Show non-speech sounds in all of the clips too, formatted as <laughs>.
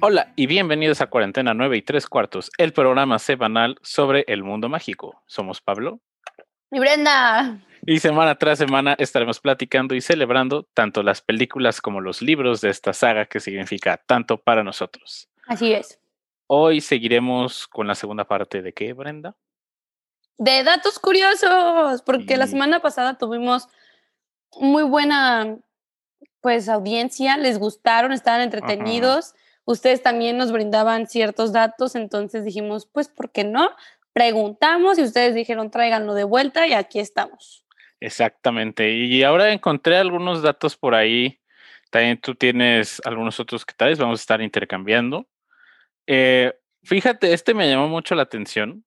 Hola y bienvenidos a Cuarentena 9 y 3 cuartos, el programa semanal sobre el mundo mágico. Somos Pablo. Y Brenda. Y semana tras semana estaremos platicando y celebrando tanto las películas como los libros de esta saga que significa tanto para nosotros. Así es. Hoy seguiremos con la segunda parte de qué, Brenda? De datos curiosos, porque la semana pasada tuvimos muy buena pues audiencia, les gustaron, estaban entretenidos. Ustedes también nos brindaban ciertos datos, entonces dijimos, pues, ¿por qué no? Preguntamos y ustedes dijeron, tráiganlo de vuelta y aquí estamos. Exactamente. Y ahora encontré algunos datos por ahí. También tú tienes algunos otros que tal vez vamos a estar intercambiando. Eh, fíjate, este me llamó mucho la atención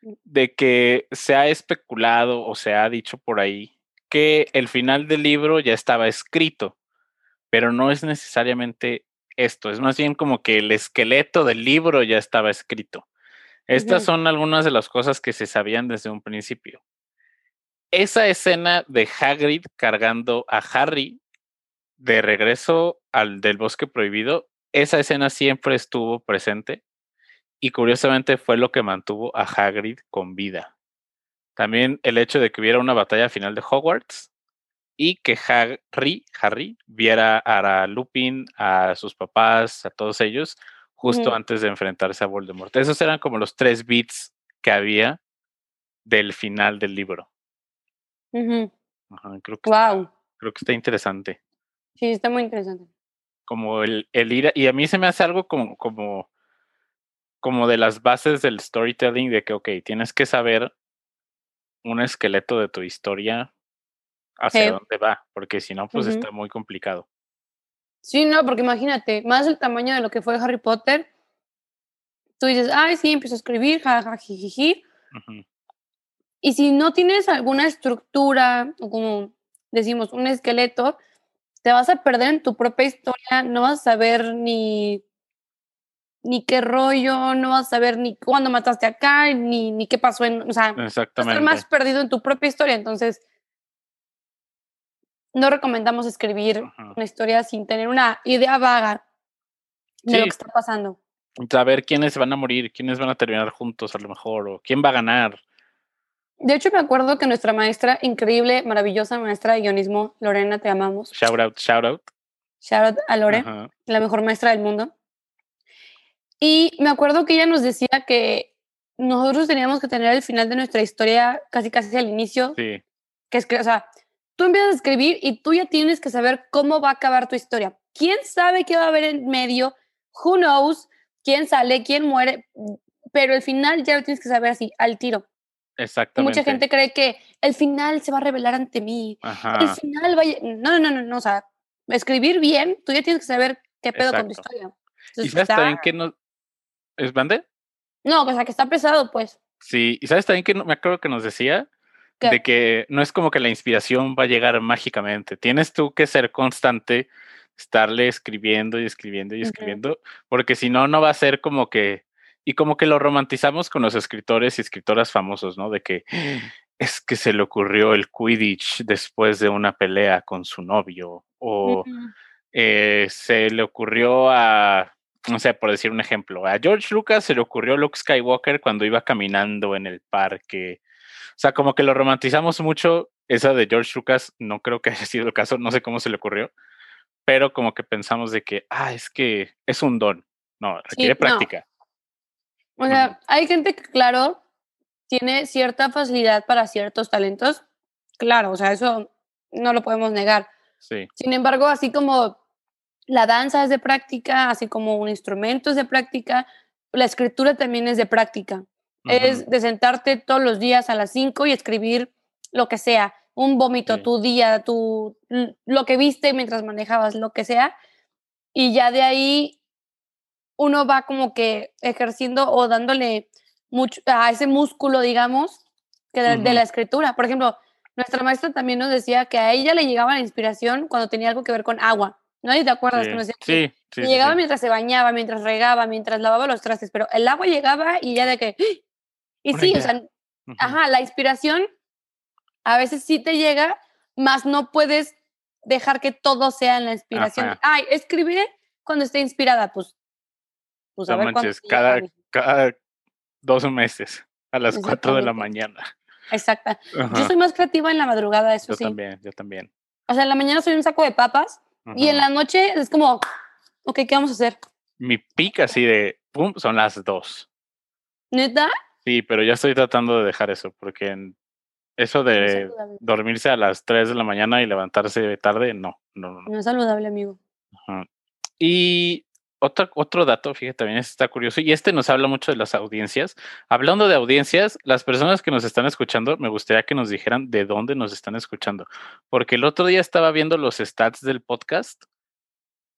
de que se ha especulado o se ha dicho por ahí que el final del libro ya estaba escrito, pero no es necesariamente esto, es más bien como que el esqueleto del libro ya estaba escrito. Estas son algunas de las cosas que se sabían desde un principio. Esa escena de Hagrid cargando a Harry de regreso al del bosque prohibido, esa escena siempre estuvo presente y curiosamente fue lo que mantuvo a Hagrid con vida. También el hecho de que hubiera una batalla final de Hogwarts y que Harry, Harry viera a Lupin, a sus papás, a todos ellos, justo antes de enfrentarse a Voldemort. Esos eran como los tres beats que había del final del libro. Ajá, creo, que está, Wow. creo que está interesante. Sí, está muy interesante. Como el, el ir, a- y a mí se me hace algo como, como, como de las bases del storytelling, de que, ok, tienes que saber un esqueleto de tu historia hacia Sí. dónde va, porque si no, pues Ujú. está muy complicado. Sí, no, porque imagínate, más el tamaño de lo que fue Harry Potter. Tú dices, ay, sí, empiezo a escribir, jajajijiji. Ujú, Y si no tienes alguna estructura, o como decimos, un esqueleto, te vas a perder en tu propia historia, no vas a saber ni, ni qué rollo, no vas a saber ni cuándo mataste acá, ni, ni qué pasó en, o sea, vas a estar más perdido en tu propia historia. Entonces, no recomendamos escribir Ujú. una historia sin tener una idea vaga de lo Sí. que está pasando. Saber quiénes van a morir, quiénes van a terminar juntos a lo mejor, o quién va a ganar. De hecho, me acuerdo que nuestra maestra, increíble, maravillosa maestra de guionismo, Lorena, te amamos. Shout out, shout out. Shout out a Lore. Ajá, la mejor maestra del mundo. Y me acuerdo que ella nos decía que nosotros teníamos que tener el final de nuestra historia casi casi al inicio, Sí, que es que, o sea, tú empiezas a escribir y tú ya tienes que saber cómo va a acabar tu historia. ¿Quién sabe qué va a haber en medio? Who knows? ¿Quién sale? ¿Quién muere? Pero el final ya lo tienes que saber así, al tiro. Exactamente. mucha gente cree que el final se va a revelar ante mí. El Ajá, final va a... No, no, no, no, o sea, escribir bien, tú ya tienes que saber qué pedo con tu historia. y sabes está- también que no. ¿Es Bande? No, o sea, que está pesado, pues. Sí, y sabes también que no- me acuerdo que nos decía ¿Qué? de que no es como que la inspiración va a llegar mágicamente. Tienes tú que ser constante, estarle escribiendo y escribiendo y escribiendo, porque si no, no va a ser como que, y como que lo romantizamos con los escritores y escritoras famosos, ¿no? De que es que se le ocurrió el Quidditch después de una pelea con su novio, o eh, se le ocurrió a, no sé, por decir un ejemplo, a George Lucas se le ocurrió Luke Skywalker cuando iba caminando en el parque. O sea, como que lo romantizamos mucho. Esa de George Lucas no creo que haya sido el caso, no sé cómo se le ocurrió, pero como que pensamos de que, ah, es que es un don. No, requiere práctica. O sea, hay gente que, claro, tiene cierta facilidad para ciertos talentos. Claro, o sea, eso no lo podemos negar. Sí, Sin embargo, así como la danza es de práctica, así como un instrumento es de práctica, la escritura también es de práctica. Es de sentarte todos los días a las 5 y escribir lo que sea, un vómito, Sí. tu día, tu, lo que viste mientras manejabas, lo que sea. Y ya de ahí uno va como que ejerciendo o dándole mucho a ese músculo, digamos, que de, la escritura. Por ejemplo, nuestra maestra también nos decía que a ella le llegaba la inspiración cuando tenía algo que ver con agua. ¿No? ¿Y te acuerdas que sí, nos decía que sí, sí, sí, llegaba mientras se bañaba, mientras regaba, mientras lavaba los trastes, pero el agua llegaba y ya de que... Y Una sí, o sea, ajá, la inspiración a veces sí te llega, más no puedes dejar que todo sea en la inspiración. Ajá. Ay, escribiré cuando esté inspirada, pues Pues No a ver cuándo manches, cada, dos meses a las 4 de la mañana. Exacta. Yo soy más creativa en la madrugada, eso Yo sí. también, yo también. O sea, en la mañana soy un saco de papas y en la noche es como, ok, ¿qué vamos a hacer? Mi pica así de, pum, son las 2. ¿Neta? Sí, pero ya estoy tratando de dejar eso, porque en- eso de saludable. dormirse a las 3 de la mañana y levantarse tarde, no, no, no. no. Es saludable, amigo. Ajá. Y otro, otro dato, fíjate, también está curioso, y este nos habla mucho de las audiencias. Hablando de audiencias, las personas que nos están escuchando, me gustaría que nos dijeran de dónde nos están escuchando, porque el otro día estaba viendo los stats del podcast.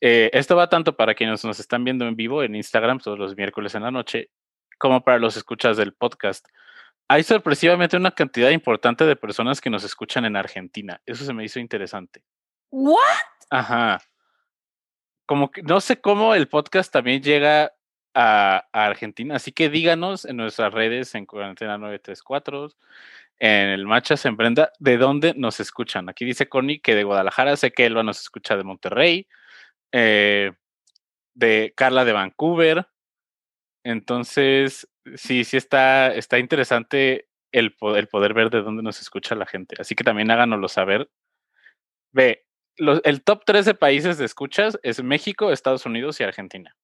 Eh, esto va tanto para quienes nos están viendo en vivo en Instagram todos los miércoles en la noche, como para los escuchas del podcast. Hay sorpresivamente una cantidad importante de personas que nos escuchan en Argentina. Eso se me hizo interesante. ¿What? Ajá. Como que no sé cómo el podcast también llega a, a Argentina, así que díganos en nuestras redes, en Cuarentena 934, en el Machas en Brenda, de dónde nos escuchan. Aquí dice Connie que de Guadalajara, sé que Elba nos escucha de Monterrey, eh, de Carla de Vancouver. Entonces, sí, sí está, está interesante el, el poder ver de dónde nos escucha la gente. Así que también háganoslo saber. Ve, los- el top 3 de países de escuchas es México, Estados Unidos y Argentina.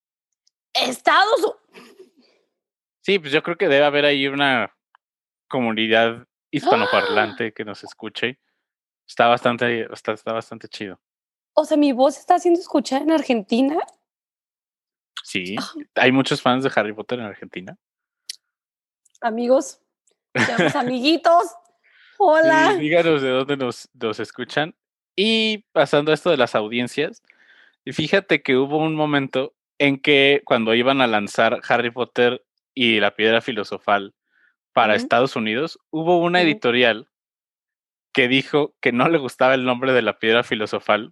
Estados Sí, pues yo creo que debe haber ahí una comunidad hispanoparlante que nos escuche. Está bastante, está, está bastante chido. O sea, mi voz está siendo escuchada en Argentina. Sí, Ah. hay muchos fans de Harry Potter en Argentina. Amigos, <laughs> amiguitos. Hola. Sí, díganos de dónde nos, nos escuchan. Y pasando a esto de las audiencias, fíjate que hubo un momento en que cuando iban a lanzar Harry Potter y la piedra filosofal para. Estados Unidos, hubo una editorial que dijo que no le gustaba el nombre de la piedra filosofal,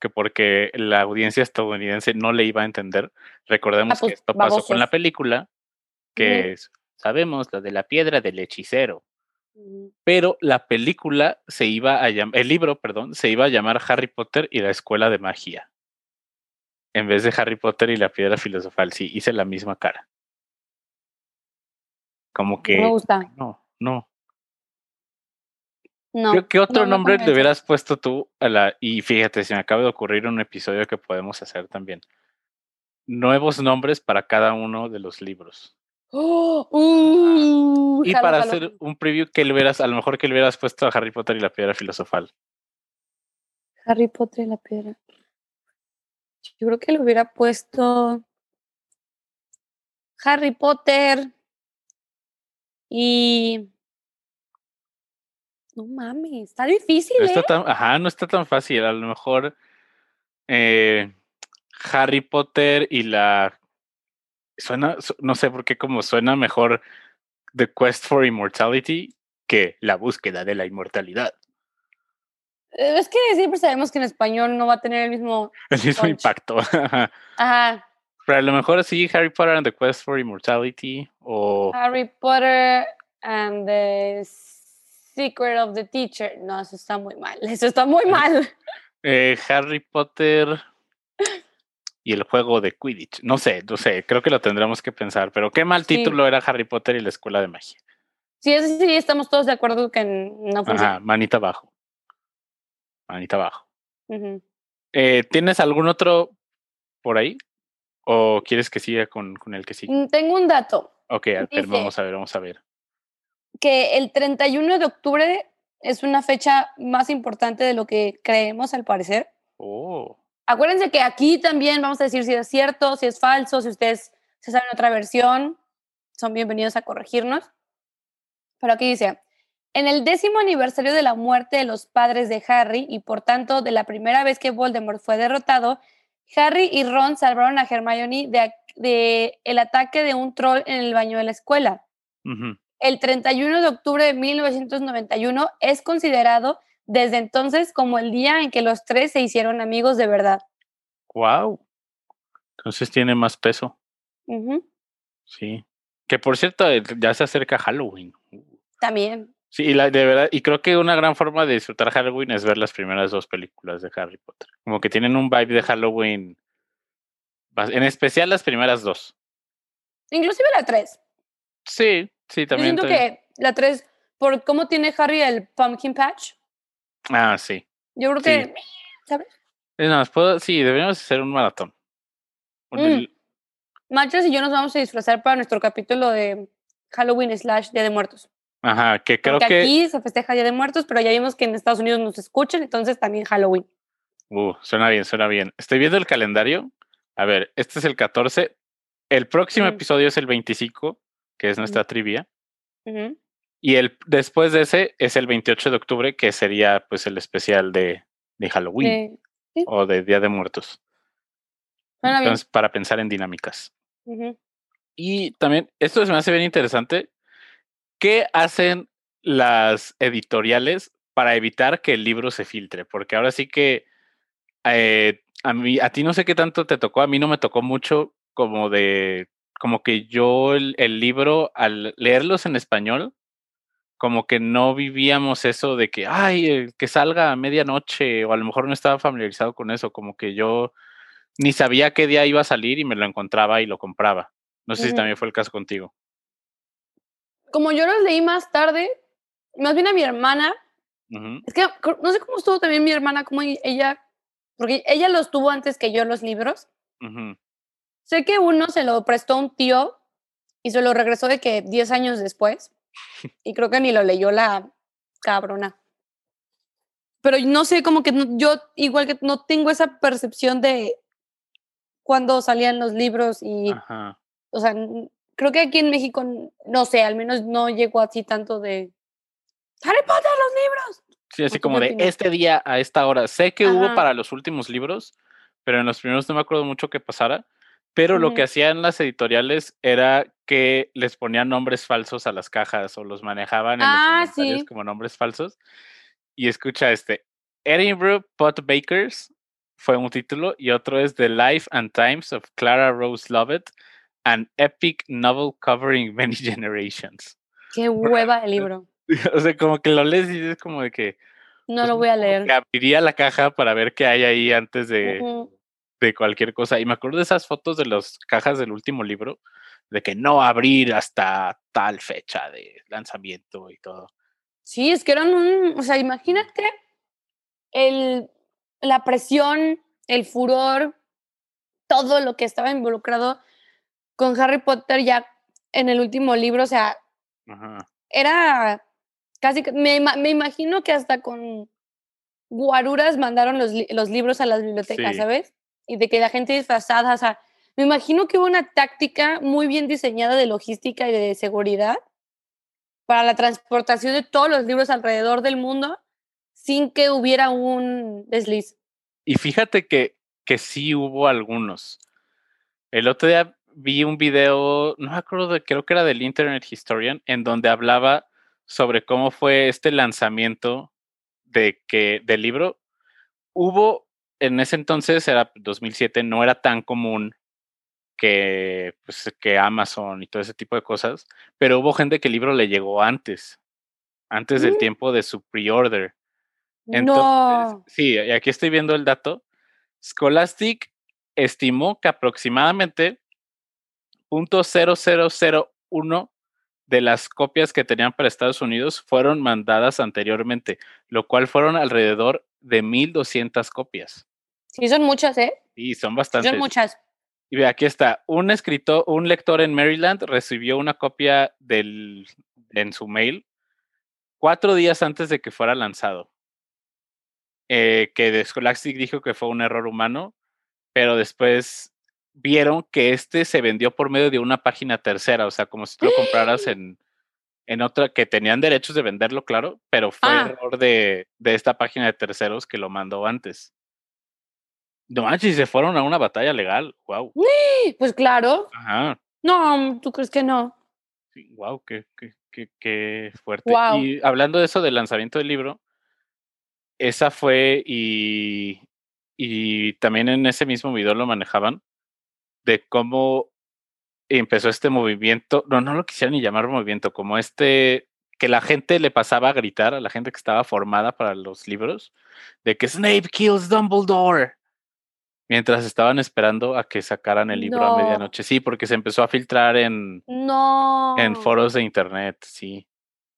que porque la audiencia estadounidense no le iba a entender. Recordemos pues, que esto pasó con la película, que es, sabemos, la de la piedra del hechicero pero la película se iba a llamar, el libro, perdón, se iba a llamar Harry Potter y la escuela de magia. En vez de Harry Potter y la piedra filosofal, sí, hice la misma cara. Como que, me gusta. no, no. No. ¿Qué, qué otro no nombre le hubieras puesto tú a la, y fíjate, se me acaba de ocurrir un episodio que podemos hacer también. Nuevos nombres para cada uno de los libros. ¡Oh! Uh, Y jalo, para jalo. hacer un preview que le hubieras, a lo mejor que le hubieras puesto a Harry Potter y la piedra filosofal. Harry Potter y la piedra. Yo creo que le hubiera puesto Harry Potter y no mames, está difícil, No ¿eh? está tan, ajá, no está tan fácil. A lo mejor eh, Harry Potter y la suena, su- no sé por qué como suena mejor The Quest for Immortality que la búsqueda de la inmortalidad. Eh, Es que siempre sabemos que en español no va a tener el mismo. <laughs> El mismo Punch. impacto. <laughs> ajá. Ajá. Pero a lo mejor sí, Harry Potter and the Quest for Immortality o Harry Potter and the Secret of the Teacher. No, eso está muy mal. Eso está muy mal. <laughs> eh, Harry Potter y el juego de Quidditch. No sé, no sé, creo que lo tendremos que pensar. Pero qué mal Sí. título era Harry Potter y la escuela de magia. Sí, eso sí, estamos todos de acuerdo que no funciona. Ajá, manita abajo. Manita abajo. Eh, ¿Tienes algún otro por ahí? ¿O quieres que siga con, con el que sigue? Mm, Tengo un dato. Ok, a ver, dice- vamos a ver, vamos a ver. Que el 31 de octubre es una fecha más importante de lo que creemos al parecer. Oh, Acuérdense que aquí también vamos a decir si es cierto, si es falso, si ustedes se saben otra versión, son bienvenidos a corregirnos. Pero aquí dice, en el décimo aniversario de la muerte de los padres de Harry y por tanto de la primera vez que Voldemort fue derrotado, Harry y Ron salvaron a Hermione de, de el ataque de un troll en el baño de la escuela. ujú. El 31 de octubre de 1991 es considerado desde entonces como el día en que los tres se hicieron amigos de verdad. wow. Entonces tiene más peso, Ujú, sí. Que por cierto, eh, ya se acerca Halloween. También. Sí, y la, de verdad, y creo que una gran forma de disfrutar Halloween es ver las primeras dos películas de Harry Potter. Como que tienen un vibe de Halloween, en especial las primeras dos. Inclusive la 3. Sí, sí, Yo también. siento también. que la 3, por cómo tiene Harry el pumpkin patch, Ah, sí. yo creo Sí. que, ¿sabes? Es más, puedo, sí, deberíamos hacer un maratón. Mm. el- Machas y yo nos vamos a disfrazar para nuestro capítulo de Halloween slash Día de Muertos. Ajá, que creo Porque que. aquí se festeja Día de Muertos, pero ya vimos que en Estados Unidos nos escuchan, entonces también Halloween. Uh, suena bien, suena bien. Estoy viendo el calendario. A ver, este es el 14. El próximo Mm. episodio es el 25, que es nuestra trivia. Y el después de ese es el 28 de octubre, que sería pues el especial de, de Halloween Eh, o de Día de Muertos. bien. Entonces, para pensar en dinámicas. Y también, esto se me hace bien interesante. ¿Qué hacen las editoriales para evitar que el libro se filtre? Porque ahora sí que eh, a mí, a ti no sé qué tanto te tocó, a mí no me tocó mucho como de, como que yo el, el libro, al leerlos en español, como que no vivíamos eso de que, ay, que salga a medianoche, o a lo mejor no estaba familiarizado con eso, como que yo ni sabía qué día iba a salir y me lo encontraba y lo compraba. No sé si también fue el caso contigo. Como yo los leí más tarde, más bien a mi hermana, es que no sé cómo estuvo también mi hermana, como e- ella, porque ella los tuvo antes que yo los libros. Sé que uno se lo prestó un tío y se lo regresó de que 10 años después. Y creo que ni lo leyó la cabrona. Pero no sé, como que no- yo igual que no tengo esa percepción de cuando salían los libros y, Ajá. o sea, creo que aquí en México, no sé, al menos no llegó así tanto de Harry Potter, los libros. Sí, así tú como de opinas? este día a esta hora. Sé que hubo para los últimos libros, pero en los primeros no me acuerdo mucho qué pasara. Pero lo que hacían las editoriales era que les ponían nombres falsos a las cajas o los manejaban en Ah, los sí. como nombres falsos. Y escucha este, Edinburgh Pot Bakers fue un título y otro es The Life and Times of Clara Rose Lovett, an epic novel covering <laughs> many generations. Qué hueva el <laughs> libro. O sea, como que lo lees y es como de que No pues, lo voy a leer. abriría la caja para ver qué hay ahí antes de. De cualquier cosa. Y me acuerdo de esas fotos de las cajas del último libro, de que no abrir hasta tal fecha de lanzamiento y todo. Sí, es que eran un, o sea, imagínate el, la presión, el furor, todo lo que estaba involucrado con Harry Potter ya en el último libro, o sea, Ajá. era casi, me, me imagino que hasta con guaruras mandaron los, los libros a las bibliotecas, Sí. ¿sabes? Y de que la gente disfrazada, o sea, me imagino que hubo una táctica muy bien diseñada de logística y de seguridad para la transportación de todos los libros alrededor del mundo sin que hubiera un desliz. Y fíjate que, que sí hubo algunos. El otro día vi un video, no me acuerdo de, creo que era del Internet Historian, en donde hablaba sobre cómo fue este lanzamiento de que del libro. Hubo en ese entonces, era 2007, no era tan común que, pues, que Amazon y todo ese tipo de cosas, pero hubo gente que el libro le llegó antes, antes del Mm. tiempo de su pre-order. No. sí, aquí estoy viendo el dato. Scholastic estimó que aproximadamente 0.0001 de las copias que tenían para Estados Unidos fueron mandadas anteriormente, lo cual fueron alrededor de 1200 copias. Sí, son muchas, ¿eh? Y son Sí, bastantes. son muchas. Y ve, aquí está, un escritor, un lector en Maryland recibió una copia del, en su mail cuatro días antes de que fuera lanzado. Eh, que de Scholastic dijo que fue un error humano, pero después vieron que este se vendió por medio de una página tercera, o sea, como si tú lo compraras en, en otra, que tenían derechos de venderlo, claro, pero fue Ah. error de, de esta página de terceros que lo mandó antes. No manches, se fueron a una batalla legal. Wow. Pues claro. Ajá. No, ¿tú crees que no? wow, qué, qué, qué, qué fuerte. Guau. Y hablando de eso del lanzamiento del libro, esa fue y, y también en ese mismo video lo manejaban de cómo empezó este movimiento, no, no lo quisiera ni llamar movimiento, como este que la gente le pasaba a gritar a la gente que estaba formada para los libros, de que Snape kills Dumbledore. mientras estaban esperando a que sacaran el libro a medianoche. Sí, porque se empezó a filtrar en, no. en foros de internet, sí.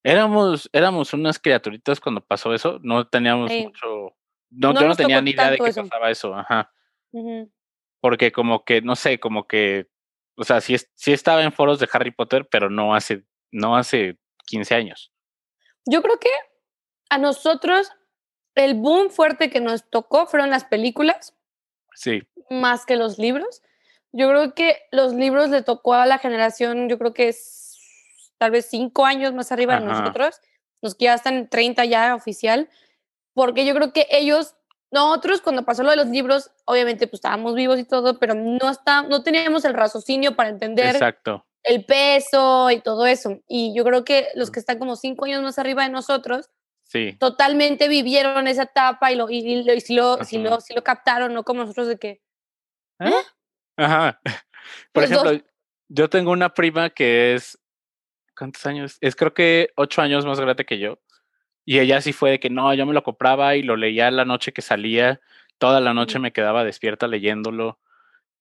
Éramos, éramos unas criaturitas cuando pasó eso, no teníamos mucho, no, yo no tenía ni idea de que pasaba eso, ajá. Porque como que, no sé, como que, o sea, sí, sí estaba en foros de Harry Potter, pero no hace, no hace 15 años. Yo creo que a nosotros el boom fuerte que nos tocó fueron las películas. Sí. Más que los libros. Yo creo que los libros le tocó a la generación, yo creo que es tal vez cinco años más arriba de nosotros, los que ya están 30 ya oficial, porque yo creo que ellos, nosotros cuando pasó lo de los libros, obviamente pues estábamos vivos y todo, pero no, está, no teníamos el raciocinio para entender Exacto. el peso y todo eso. Y yo creo que los que están como cinco años más arriba de nosotros, Sí. Totalmente vivieron esa etapa y lo, y, y, si, lo, si, lo, si lo captaron, no como nosotros de que. ¿Eh? Ajá. <laughs> Por ejemplo, yo tengo una prima que es. ¿Cuántos años? Es creo que ocho años más grande que yo. Y ella sí fue de que no, yo me lo compraba y lo leía la noche que salía. Toda la noche me quedaba despierta leyéndolo.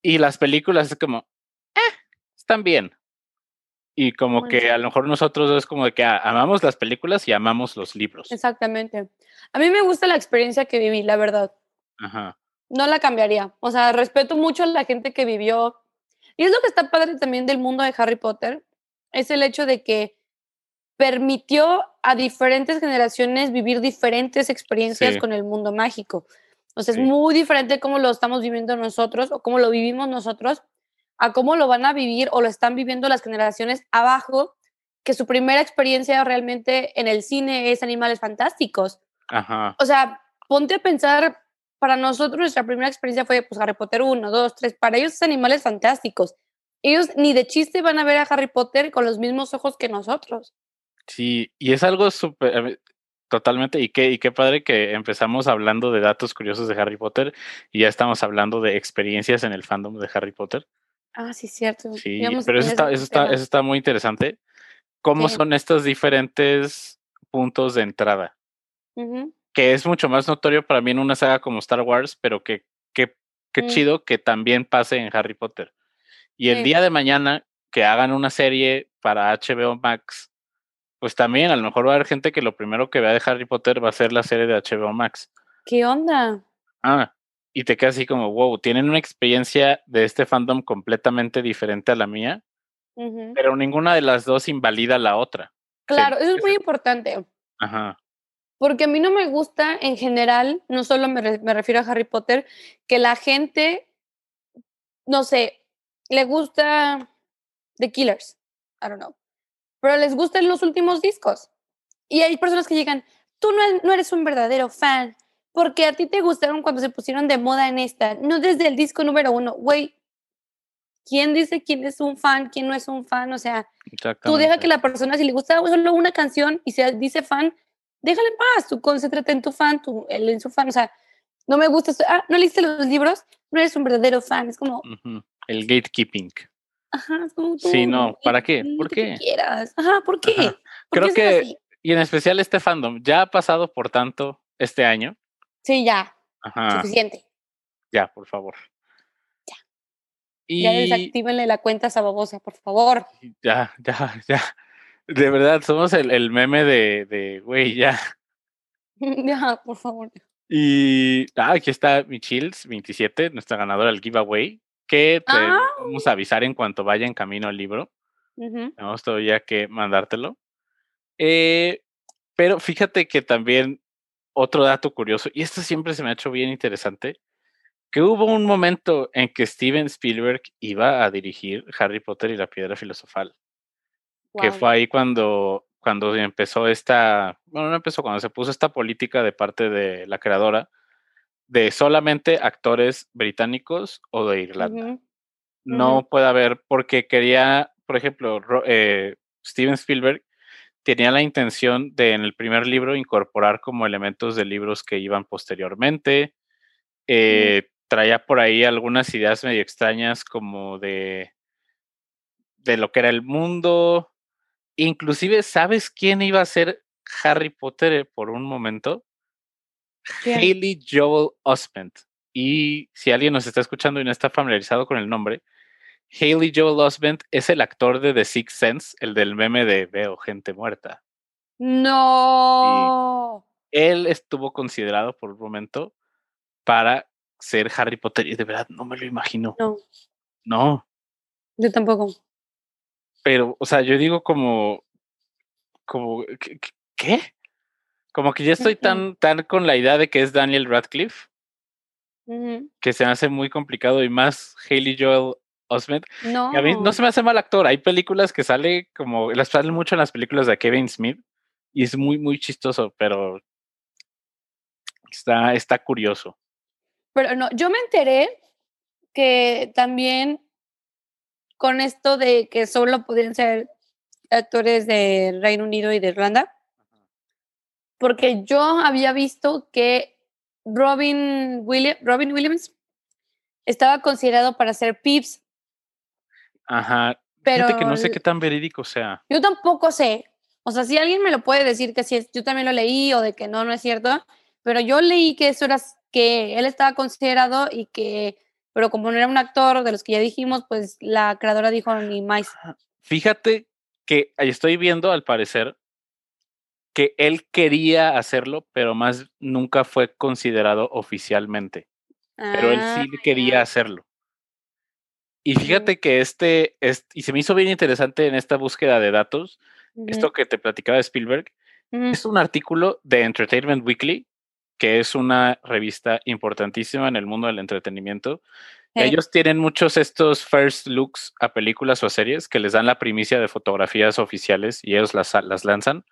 Y las películas es como, eh, están bien. Y como que a lo mejor nosotros es como de que ah, amamos las películas y amamos los libros. Exactamente. A mí me gusta la experiencia que viví, la verdad. Ajá. No la cambiaría. O sea, respeto mucho a la gente que vivió. Y es lo que está padre también del mundo de Harry Potter, es el hecho de que permitió a diferentes generaciones vivir diferentes experiencias con el mundo mágico. O sea, es muy diferente cómo lo estamos viviendo nosotros o cómo lo vivimos nosotros a cómo lo van a vivir o lo están viviendo las generaciones abajo, que su primera experiencia realmente en el cine es Animales Fantásticos. Ajá. O sea, ponte a pensar, para nosotros nuestra primera experiencia fue pues Harry Potter 1, 2, 3, para ellos es Animales Fantásticos. Ellos ni de chiste van a ver a Harry Potter con los mismos ojos que nosotros. Sí, y es algo súper, totalmente, y qué, y qué padre que empezamos hablando de datos curiosos de Harry Potter y ya estamos hablando de experiencias en el fandom de Harry Potter. Ah, sí, cierto. Sí, pero eso está, eso, está, eso está muy interesante. ¿Cómo son estos diferentes puntos de entrada? Que es mucho más notorio para mí en una saga como Star Wars, pero que, qué mm. chido que también pase en Harry Potter. Y el día de mañana que hagan una serie para HBO Max, pues también a lo mejor va a haber gente que lo primero que vea de Harry Potter va a ser la serie de HBO Max. ¿Qué onda? Ah, y te quedas así como, wow, tienen una experiencia de este fandom completamente diferente a la mía, pero ninguna de las dos invalida la otra. Claro, eso es muy importante. Ajá. Porque a mí no me gusta en general, no solo me, refiero a Harry Potter, que la gente, no sé, le gusta The Killers, I don't know, pero les gustan los últimos discos. Y hay personas que llegan, tú no eres un verdadero fan, porque a ti te gustaron cuando se pusieron de moda en esta, no desde el disco número uno, güey. ¿Quién dice quién es un fan, quién no es un fan? O sea, tú deja que la persona, si le gusta solo una canción y se dice fan, déjale en paz, tú concéntrate en tu fan, tú, en su fan, o sea, no me gusta, ah, no leíste los libros, no eres un verdadero fan, es como... El gatekeeping. Ajá, es como tú, Sí, no, ¿para qué? ¿Por qué? quieras. Ajá, ¿por qué? Creo que, y en especial este fandom, ya ha pasado por tanto este año, Sí, ya. Suficiente. Ya, por favor. Ya. Ya desactívenle la cuenta sababosa, por favor. Ya, ya, ya. De verdad, somos el, meme de, güey, ya. <laughs> ya, por favor. Y ah, aquí está Michils 27, nuestra ganadora del giveaway, que te ah. vamos a avisar en cuanto vaya en camino al libro. Tenemos todavía que mandártelo. Eh, pero fíjate que también otro dato curioso, y esto siempre se me ha hecho bien interesante, que hubo un momento en que Steven Spielberg iba a dirigir Harry Potter y la Piedra Filosofal, que fue ahí cuando, cuando empezó esta, bueno, no empezó, cuando se puso esta política de parte de la creadora de solamente actores británicos o de Irlanda. No puede haber, porque quería, por ejemplo, eh, Steven Spielberg tenía la intención de en el primer libro incorporar como elementos de libros que iban posteriormente. Eh, traía por ahí algunas ideas medio extrañas como de, de lo que era el mundo. Inclusive, ¿sabes quién iba a ser Harry Potter por un momento? Haley Joel Osment, Y si alguien nos está escuchando y no está familiarizado con el nombre, Haley Joel Osment es el actor de The Sixth Sense, el del meme de veo gente muerta. No. Él estuvo considerado por un momento para ser Harry Potter y de verdad no me lo imagino. No. No. Yo tampoco. Pero, o sea, yo digo como, como, ¿qué? Como que ya estoy tan, tan con la idea de que es Daniel Radcliffe, que se me hace muy complicado y más Haley Joel Osment. No. a mí no se me hace mal actor. Hay películas que sale como, las salen mucho en las películas de Kevin Smith y es muy, muy chistoso, pero está, está curioso. Pero no, yo me enteré que también con esto de que solo podían ser actores de Reino Unido y de Irlanda, porque yo había visto que Robin, William, Robin Williams estaba considerado para ser Pips. Ajá. Pero Fíjate que no sé qué tan verídico sea. Yo tampoco sé. O sea, si alguien me lo puede decir que sí, yo también lo leí o de que no, no es cierto, pero yo leí que eso era que él estaba considerado y que, pero como no era un actor de los que ya dijimos, pues la creadora dijo ni más. Fíjate que ahí estoy viendo al parecer que él quería hacerlo, pero más nunca fue considerado oficialmente. pero él sí quería ah. hacerlo. Y fíjate que este, y se me hizo bien interesante en esta búsqueda de datos, esto que te platicaba de Spielberg, es un artículo de Entertainment Weekly, que es una revista importantísima en el mundo del entretenimiento. Ellos tienen muchos estos first looks a películas o a series que les dan la primicia de fotografías oficiales y ellos las, las lanzan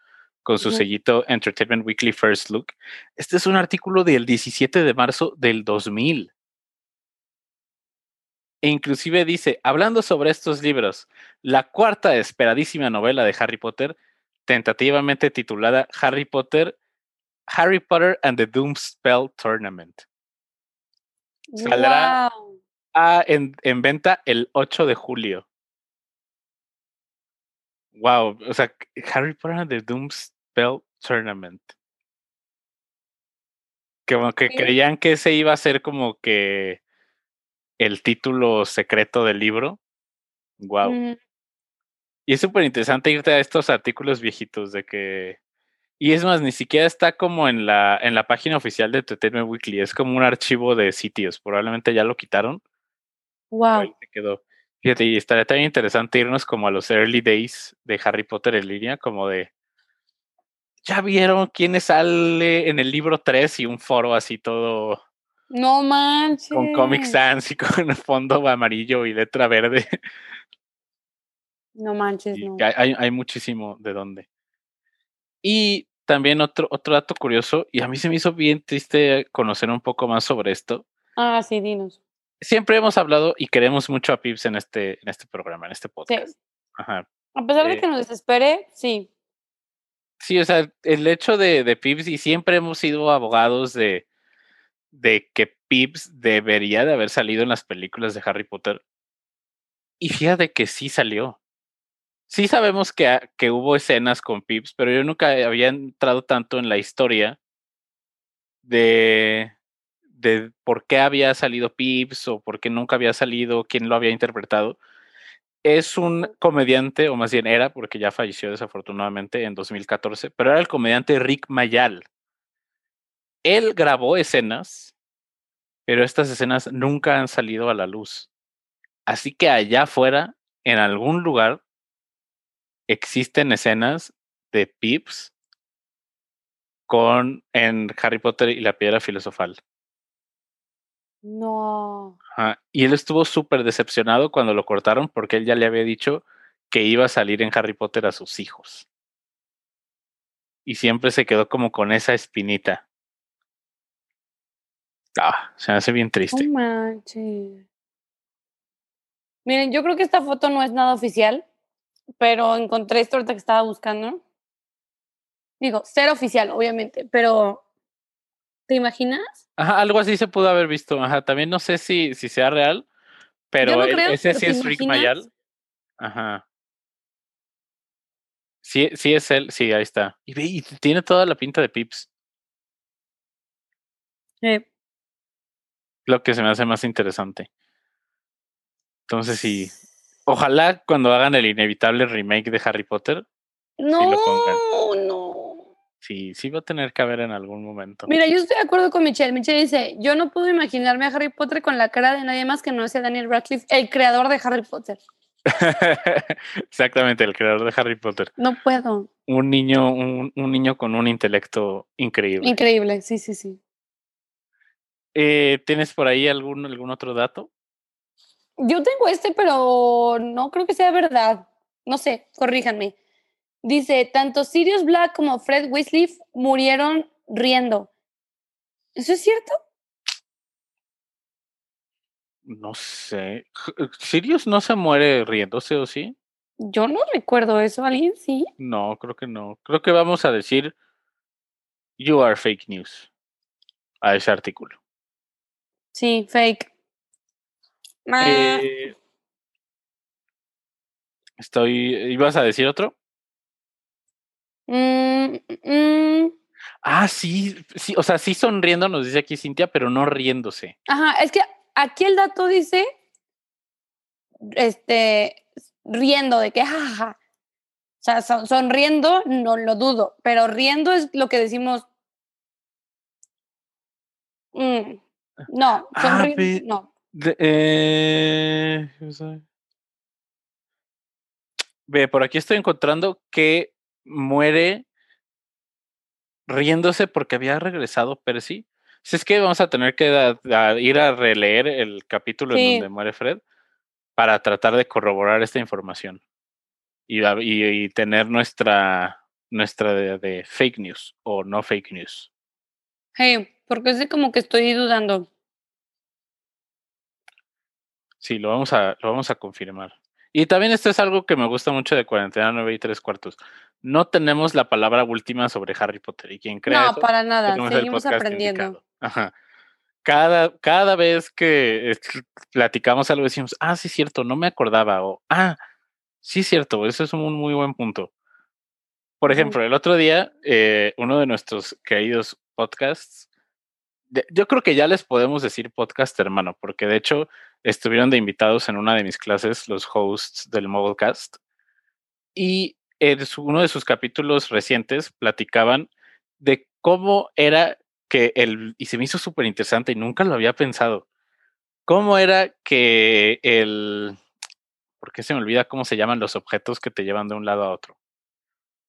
con su sellito Entertainment Weekly First Look. Este es un artículo del 17 de marzo del 2000. E inclusive dice, hablando sobre estos libros, la cuarta esperadísima novela de Harry Potter, tentativamente titulada Harry Potter, Harry Potter and the Doom Spell Tournament. Saldrá en, en venta el 8 de julio. Wow, o sea, Harry Potter and the Doom Spell Tournament. Como que creían que ese iba a ser como que el título secreto del libro. Wow. Y es súper interesante irte a estos artículos viejitos de que. Y es más, ni siquiera está como en la, en la página oficial de Entertainment Weekly. Es como un archivo de sitios. Probablemente ya lo quitaron. Wow. quedó. Fíjate, y estaría también interesante irnos como a los early days de Harry Potter en línea, como de. ¿Ya vieron quién sale en el libro 3 y un foro así todo no manches. Con Comic Sans y con el <laughs> fondo amarillo y letra verde. No manches, no. Hay, hay, muchísimo de dónde. Y también otro, otro dato curioso, y a mí se me hizo bien triste conocer un poco más sobre esto. Ah, sí, dinos. Siempre hemos hablado y queremos mucho a Pips en este, en este programa, en este podcast. Sí. Ajá. A pesar de eh que nos desespere, sí. Sí, o sea, el hecho de, Pips, y siempre hemos sido abogados de, de que Pips debería de haber salido en las películas de Harry Potter. Y fíjate que sí salió. Sí sabemos que, que hubo escenas con Pips, pero yo nunca había entrado tanto en la historia de, de por qué había salido Pips o por qué nunca había salido, quién lo había interpretado. Es un comediante, o más bien era, porque ya falleció desafortunadamente en 2014, pero era el comediante Rick Mayal él grabó escenas, pero estas escenas nunca han salido a la luz. Así que allá afuera, en algún lugar, existen escenas de Pips con en Harry Potter y la piedra filosofal. No. Y él estuvo súper decepcionado cuando lo cortaron porque él ya le había dicho que iba a salir en Harry Potter a sus hijos. Y siempre se quedó como con esa espinita. Ah, se hace bien triste. No manches. Miren, yo creo que esta foto no es nada oficial, pero encontré esto ahorita que estaba buscando. Digo, ser oficial, obviamente, pero ¿te imaginas? Ajá, algo así se pudo haber visto. Ajá, también no sé si, si sea real, pero e, ese sí es Rick Mayal. Ajá. Sí, sí es él, sí, ahí está. Y, y tiene toda la pinta de Pips. Eh. Lo que se me hace más interesante. Entonces sí. Ojalá cuando hagan el inevitable remake de Harry Potter. No, no. Sí, sí va a tener que haber en algún momento. Mira, yo estoy de acuerdo con Michelle. Michelle dice, yo no puedo imaginarme a Harry Potter con la cara de nadie más que no sea Daniel Radcliffe, el creador de Harry Potter. <laughs> Exactamente, el creador de Harry Potter. No puedo. Un niño, un, niño con un intelecto increíble. Increíble, sí, sí, sí. Eh, ¿Tienes por ahí algún, algún otro dato? Yo tengo este, pero no creo que sea verdad. No sé, corríjanme. Dice, tanto Sirius Black como Fred Weasley murieron riendo. ¿Eso es cierto? No sé. ¿Sirius no se muere riéndose o sí? Yo no recuerdo eso. ¿Alguien sí? No, creo que no. Creo que vamos a decir You are fake news a ese artículo. Sí, fake. Eh, estoy. ¿Ibas a decir otro? Mm, mm. Ah, sí, sí, o sea, sí sonriendo, nos dice aquí Cintia, pero no riéndose. Ajá, es que aquí el dato dice, este, riendo, de que jaja. O sea, sonriendo no lo dudo, pero riendo es lo que decimos. Mm, no, ah, sonriendo, no. Eh, ve, por aquí estoy encontrando que muere riéndose porque había regresado Percy. Si es que vamos a tener que ir a releer el capítulo en donde muere Fred para tratar de corroborar esta información y, y, tener nuestra, nuestra de, fake news o no fake news. Hey, porque es como que estoy dudando. Sí, lo vamos a, lo vamos a confirmar. Y también esto es algo que me gusta mucho de Cuarentena 9 y 3 cuartos. No tenemos la palabra última sobre Harry Potter. ¿Y quién cree No, para nada. Seguimos aprendiendo. Cada, cada vez que platicamos algo decimos, ah, sí es cierto, no me acordaba. O, ah, sí es cierto, eso es un muy buen punto. Por ejemplo, el otro día, eh, uno de nuestros queridos podcasts, yo creo que ya les podemos decir podcast hermano, porque de hecho estuvieron de invitados en una de mis clases los hosts del Mobilecast y en uno de sus capítulos recientes platicaban de cómo era que el, y se me hizo súper interesante y nunca lo había pensado, cómo era que el, ¿por qué se me olvida cómo se llaman los objetos que te llevan de un lado a otro?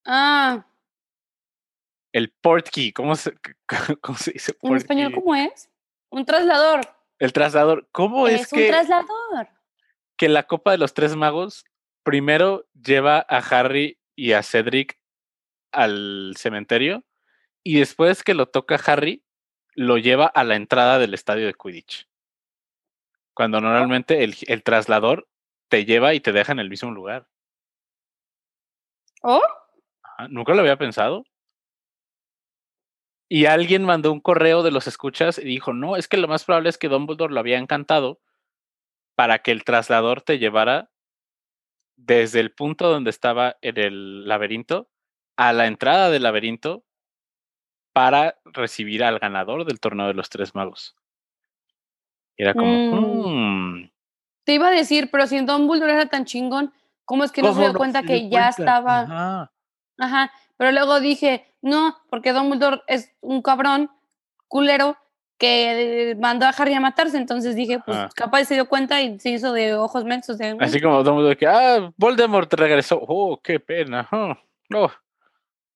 Ah. El port key, ¿cómo se, <laughs> cómo se dice? ¿En español cómo es? Un traslador. El traslador. ¿Cómo es, es un traslador. Que la Copa de los Tres Magos primero lleva a Harry y a Cedric al cementerio y después que lo toca Harry, lo lleva a la entrada del estadio de Quidditch. Cuando normalmente el, el traslador te lleva y te deja en el mismo lugar. ¿Oh? Nunca lo había pensado. Y alguien mandó un correo de los escuchas y dijo, no, es que lo más probable es que Dumbledore lo había encantado para que el traslador te llevara desde el punto donde estaba en el laberinto a la entrada del laberinto para recibir al ganador del torneo de los tres magos. era como, mm. Mm". te iba a decir, pero si Dumbledore era tan chingón, ¿cómo es que no se dio cuenta que ya estaba? Ajá. Ajá. Pero luego dije, no, porque Dumbledore es un cabrón culero que mandó a Harry a matarse, entonces dije, pues capaz se dio cuenta y se hizo de ojos mensos. De, Así como Dumbledore que, ah, Voldemort regresó, oh, qué pena, oh, oh,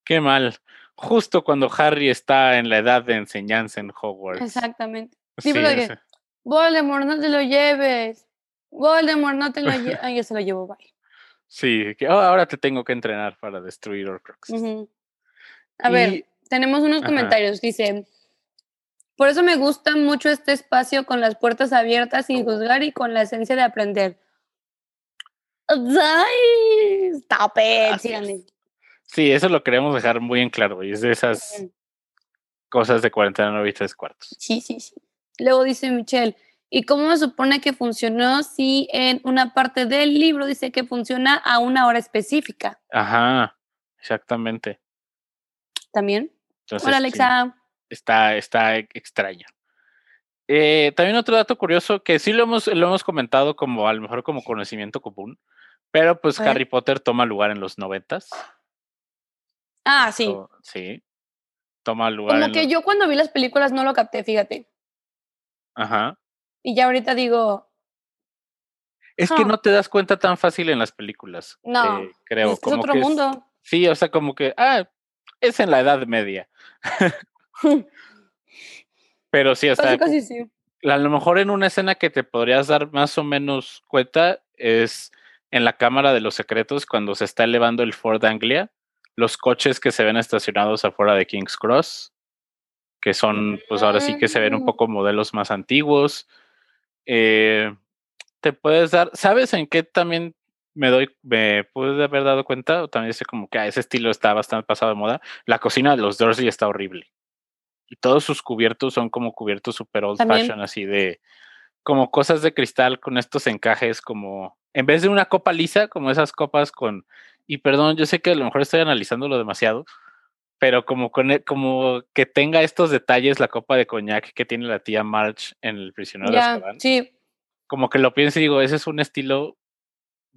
qué mal. Justo cuando Harry está en la edad de enseñanza en Hogwarts. Exactamente. Sí, pero que, Voldemort, no te lo lleves. Voldemort, no te lo lleves. <laughs> Ay, ya se lo llevo, bye. Sí, que oh, ahora te tengo que entrenar para destruir Horcruxes. A ver, tenemos unos comentarios. Dice, por eso me gusta mucho este espacio con las puertas abiertas sin juzgar y con la esencia de aprender. ¡Ay! Stop it, Sí, eso lo queremos dejar muy en claro. Y es de esas cosas de cuarentena y tres cuartos. Sí, sí, sí. Luego dice Michelle, ¿Y cómo se supone que funcionó si en una parte del libro dice que funciona a una hora específica? Ajá, exactamente. ¿También? Hola, Alexa. está, está extraño. Eh, también otro dato curioso que sí lo hemos, lo hemos comentado como a lo mejor como conocimiento común, pero pues. Harry Potter toma lugar en los noventas. Ah, sí. Sí. Toma lugar Como que los- yo cuando vi las películas no lo capté, fíjate. Ajá. Y ya ahorita digo, Es que Ah. no te das cuenta tan fácil en las películas. No, eh, creo. es, que es como otro que es- mundo. sí, o sea, como que, ah, es en la Edad Media. Pero sí, casi, casi sí. a lo mejor en una escena que te podrías dar más o menos cuenta es en la Cámara de los Secretos cuando se está elevando el Ford Anglia, los coches que se ven estacionados afuera de King's Cross, que son, pues ahora sí que se ven un Mm. poco modelos más antiguos. Eh, te puedes dar, ¿sabes en qué también me doy, me pude haber dado cuenta? O también sé como que ese estilo está bastante pasado de moda. La cocina de los Dursley está horrible. Y todos sus cubiertos son como cubiertos super old También. fashion, así de como cosas de cristal con estos encajes, como en vez de una copa lisa, como esas copas con. Y perdón, yo sé que a lo mejor estoy analizándolo demasiado, pero como, con, e- como que tenga estos detalles la copa de coñac que tiene la tía March en El prisionero de Azkaban sí. como que lo pienso y digo, ese es un estilo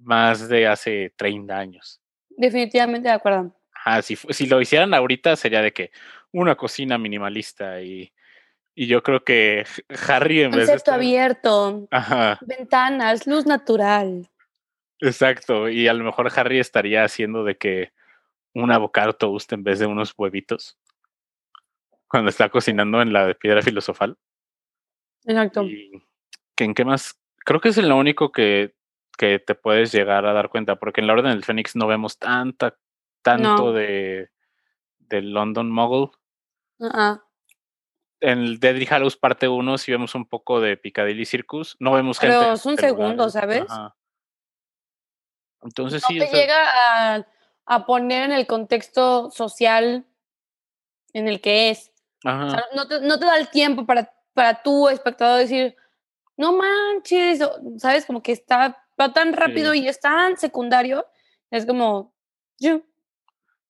más de hace 30 años. Definitivamente de acuerdo. Ajá, si, si lo hicieran ahorita sería de que una cocina minimalista y, y yo creo que Harry en vez de... Concepto estar- abierto, Ajá, ventanas, luz natural. exacto. Y a lo mejor Harry estaría haciendo de que un avocado toast en vez de unos huevitos cuando está cocinando en la de piedra filosofal. Exacto. Y en qué más, creo que es lo único que, que te puedes llegar a dar cuenta, porque en la Orden del Fénix no vemos tanta, tanto No. de, de London Muggle. Ah, En el Deadly Hallows parte 1 sí vemos un poco de Piccadilly Circus. No vemos gente. Pero en es un segundo, ¿sabes? ajá. Entonces no sí, te o sea, llega a, a poner en el contexto social en el que es. O ajá, sea, no, te, no te da el tiempo para, para tú, espectador, decir, no manches, ¿sabes? Como que está va tan rápido Sí. y es tan secundario. Es como, yo.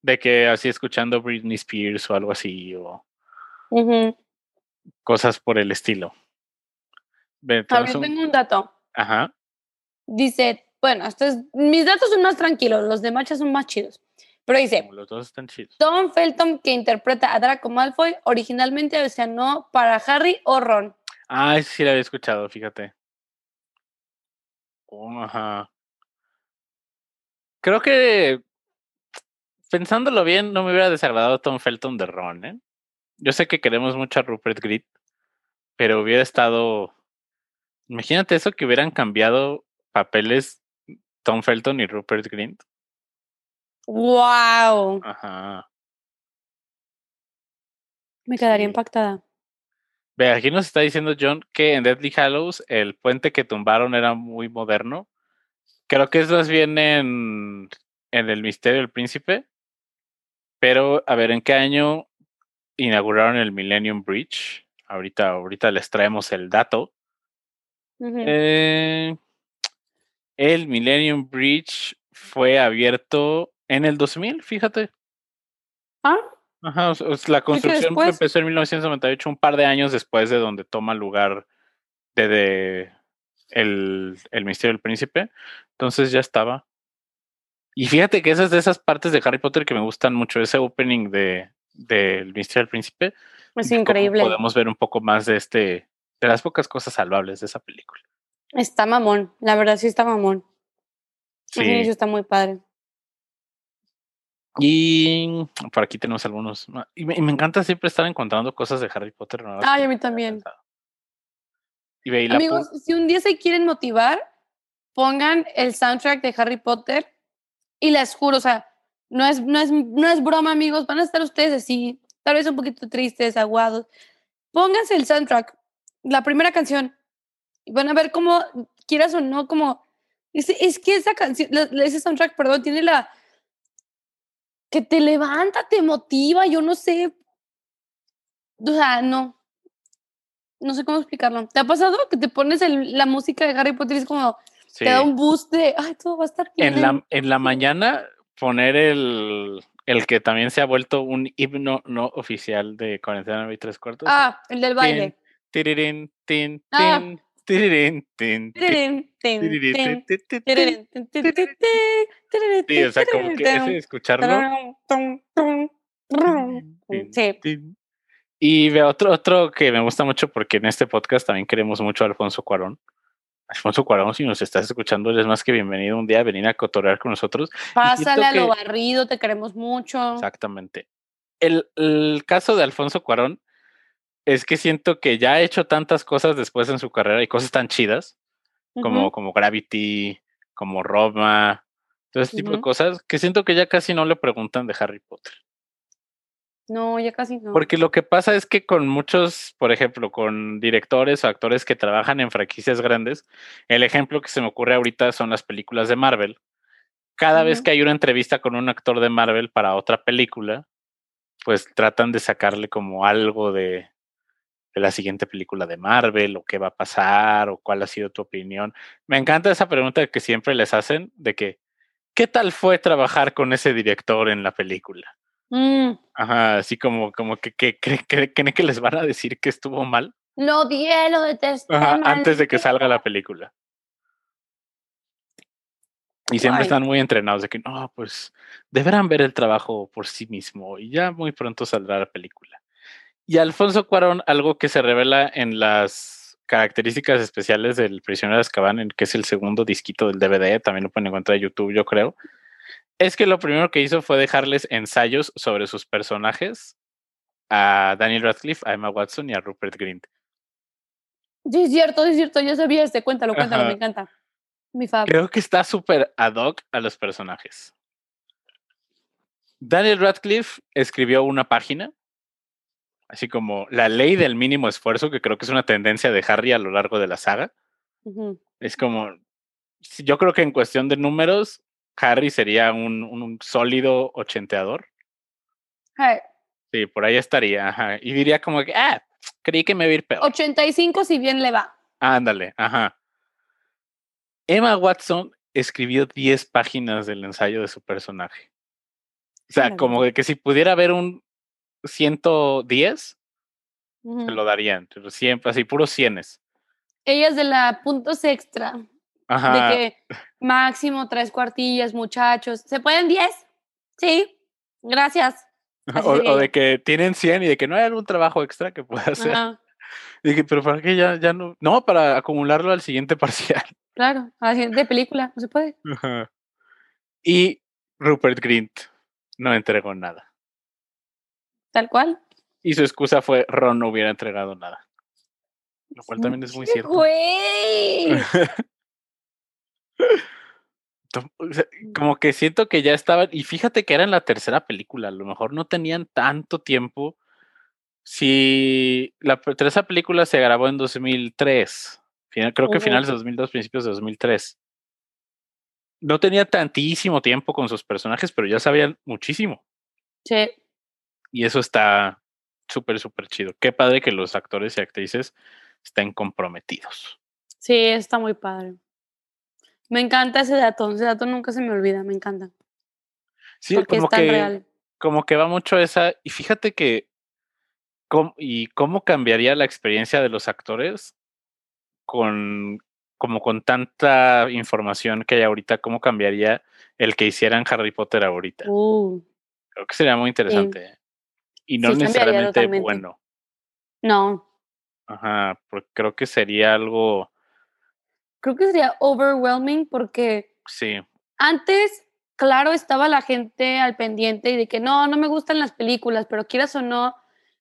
de que así escuchando Britney Spears o algo así, o cosas por el estilo. A ver, un- tengo un dato. Ajá. Dice, bueno, esto es- mis datos son más tranquilos, los de Macha son más chidos. Pero dice, Los dos están chidos. Tom Felton, que interpreta a Draco Malfoy, originalmente audicionó para Harry o Ron. Ah, sí lo había escuchado, fíjate. Oh, ajá. Creo que pensándolo bien, no me hubiera desagradado Tom Felton de Ron, ¿eh? Yo sé que queremos mucho a Rupert Grint, pero hubiera estado. Imagínate eso que hubieran cambiado papeles Tom Felton y Rupert Grint. ¡Wow! Ajá. Me quedaría Sí. impactada. Ve, aquí nos está diciendo John que en Deadly Hallows el puente que tumbaron era muy moderno. Creo que es más bien en, en El Misterio del Príncipe. Pero, a ver, ¿en qué año inauguraron el Millennium Bridge? Ahorita, ahorita les traemos el dato. Eh, el Millennium Bridge fue abierto en el 2000, fíjate. Ah, Ajá, o sea, la construcción después. empezó en 1998, un par de años después de donde toma lugar de, de el, el Misterio del Príncipe. Entonces ya estaba. Y fíjate que esa es de esas partes de Harry Potter que me gustan mucho, ese opening de del Misterio del Príncipe. es increíble. Podemos ver un poco más de este, de las pocas cosas salvables de esa película. Está mamón, la verdad sí está mamón. Sí. está muy padre. Y por aquí tenemos algunos. Y me, y me encanta siempre estar encontrando cosas de Harry Potter. nuevas Ay, a mí no también. Y Amigos, si un día se quieren motivar, pongan el soundtrack de Harry Potter y les juro, o sea, no es, no es, no es broma, amigos, van a estar ustedes así, tal vez un poquito tristes, aguados. Pónganse el soundtrack, la primera canción, y van a ver cómo, quieras o no, como, es, es que esa canción, ese soundtrack, perdón, tiene la, que te levanta, te motiva, yo no sé, o sea, no, no sé cómo explicarlo. ¿Te ha pasado que te pones el- la música de Harry Potter y es como, sí. te da un boost de, ay, todo va a estar bien? en, la, en la mañana poner el, el que también se ha vuelto un himno no oficial de cuarentena y tres cuartos. Ah, el del baile. tin, Ah. tin, tin, tin. Sí, o sea, como que ese escucharlo. Sí. Y veo otro, otro que me gusta mucho porque en este podcast también queremos mucho a Alfonso Cuarón. Alfonso Cuarón, si nos estás escuchando, eres más que bienvenido un día a venir a cotorrear con nosotros. Pásale a lo que- barrido, te queremos mucho. Exactamente. El, el caso de Alfonso Cuarón es que siento que ya ha hecho tantas cosas después en su carrera y cosas tan chidas como, como Gravity, como Roma, todo ese tipo de cosas, que siento que ya casi no le preguntan de Harry Potter. No, ya casi no. Porque lo que pasa es que con muchos, por ejemplo, con directores o actores que trabajan en franquicias grandes, el ejemplo que se me ocurre ahorita son las películas de Marvel. Cada vez que hay una entrevista con un actor de Marvel para otra película, pues tratan de sacarle como algo de la siguiente película de Marvel o qué va a pasar o cuál ha sido tu opinión. Me encanta esa pregunta que siempre les hacen de que, ¿qué tal fue trabajar con ese director en la película? Mm, Ajá, así como, como que, que, que- que- creen que les van a decir que estuvo mal lo odié, lo detesté. Ajá, antes de que salga la película. Y siempre están muy entrenados de que no, pues deberán ver el trabajo por sí mismo y ya muy pronto saldrá la película. Y Alfonso Cuarón, algo que se revela en las características especiales del Prisionero de Azkaban, en que es el segundo disquito del DVD, también lo pueden encontrar en YouTube, yo creo, es que lo primero que hizo fue dejarles ensayos sobre sus personajes a Daniel Radcliffe, a Emma Watson y a Rupert Grint. Sí, es cierto, es cierto. Yo sabía este. Cuéntalo, cuéntalo, Ajá. me encanta. Mi fab. Creo que está súper ad hoc a los personajes. Daniel Radcliffe escribió una página, así como la ley del mínimo esfuerzo, que creo que es una tendencia de Harry a lo largo de la saga. Es como, yo creo que en cuestión de números, Harry sería un, sólido ochenteador. Ay, Sí, por ahí estaría. Ajá. Y diría como que, ah, creí que me iba a ir peor. 85 si bien le va. Ándale, ajá. Emma Watson escribió 10 páginas del ensayo de su personaje. O sea, como que si pudiera haber un 110, Ujú. se lo darían. Siempre, así, puros cienes. Ella es de la puntos extra. Ajá. De que máximo tres cuartillas, muchachos. ¿Se pueden 10? Sí. Gracias. <laughs> O, de que tienen 100 y de que no hay algún trabajo extra que pueda hacer. Ajá, <laughs> Dije, pero ¿para qué ya, ya no? No, para acumularlo al siguiente <laughs> parcial. claro. a la siguiente película. No se puede. Ajá. Y Rupert Grint no entregó nada. Tal cual. Y su excusa fue Ron no hubiera entregado nada. Lo cual también es muy cierto. Güey. <laughs> Como que siento que ya estaban, y fíjate que era en la tercera película, a lo mejor no tenían tanto tiempo. Si la tercera película se grabó en 2003, final- creo que finales de 2002, principios de 2003. No tenía tantísimo tiempo con sus personajes, pero ya sabían muchísimo. Sí. Y eso está súper, súper chido. Qué padre que los actores y actrices estén comprometidos. Sí, está muy padre. Me encanta ese dato. Ese dato nunca se me olvida. Me encanta. Sí, porque como es tan que, real. como que va mucho esa. Y fíjate que. cómo- y cómo cambiaría la experiencia de los actores con. Como con tanta información que hay ahorita, cómo cambiaría el que hicieran Harry Potter ahorita. Uh, Creo que sería muy interesante. ¿eh? Y no Sí, necesariamente bueno. no. Ajá, porque creo que sería algo. Creo que sería overwhelming porque Sí, antes, claro, estaba la gente al pendiente y de que no, no me gustan las películas, pero quieras o no,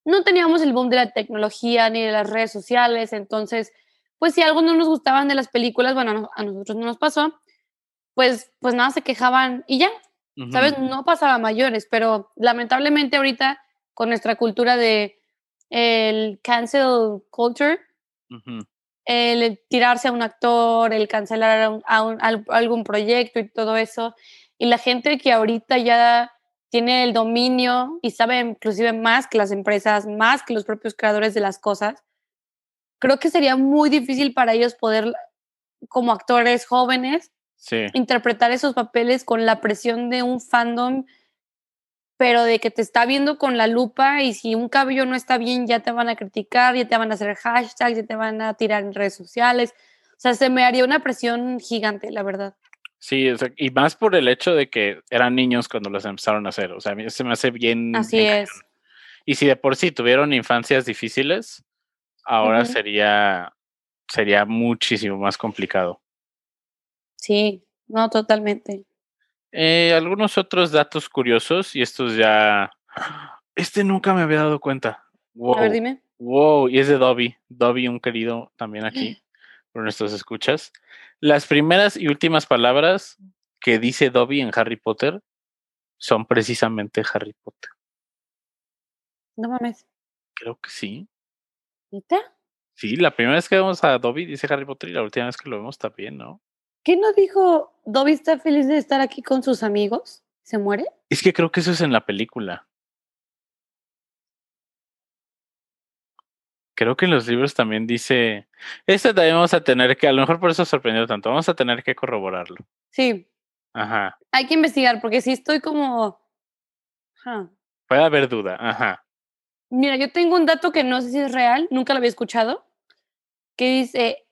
no teníamos el boom de la tecnología ni de las redes sociales. Entonces, pues si algo no nos gustaban de las películas, bueno, a nos- a nosotros no nos pasó, pues, pues nada, se quejaban y ya, ujú, ¿sabes? No pasaba a mayores, pero lamentablemente ahorita con nuestra cultura de el cancel culture, el tirarse a un actor, el cancelar a, un- a un- al- algún proyecto y todo eso, y la gente que ahorita ya tiene el dominio y sabe inclusive más que las empresas, más que los propios creadores de las cosas, creo que sería muy difícil para ellos poder, como actores jóvenes, Sí, interpretar esos papeles con la presión de un fandom pero de que te está viendo con la lupa y si un cabello no está bien ya te van a criticar, ya te van a hacer hashtags, ya te van a tirar en redes sociales. O sea, se me haría una presión gigante, la verdad. Sí, y más por el hecho de que eran niños cuando los empezaron a hacer. O sea, a mí se me hace bien. Así es. Y si de por sí tuvieron infancias difíciles, ahora sería, sería muchísimo más complicado. Sí, no, totalmente. Eh, algunos otros datos curiosos, y estos ya. Este nunca me había dado cuenta. Wow. A ver, dime. Wow, y es de Dobby. Dobby, un querido también aquí, <gasps> por nuestras escuchas. Las primeras y últimas palabras que dice Dobby en Harry Potter son precisamente Harry Potter. No mames. Creo que sí. ¿Neta? Sí, la primera vez que vemos a Dobby dice Harry Potter y la última vez que lo vemos también, ¿no? ¿Qué no dijo Dobby está feliz de estar aquí con sus amigos? ¿Se muere? Es que creo que eso es en la película. Creo que en los libros también dice. Este también vamos a tener que, a lo mejor por eso sorprendió tanto, vamos a tener que corroborarlo. Sí. Ajá. Hay que investigar, porque si estoy como. Puede haber duda, ajá. Mira, yo tengo un dato que no sé si es real, nunca lo había escuchado, que dice,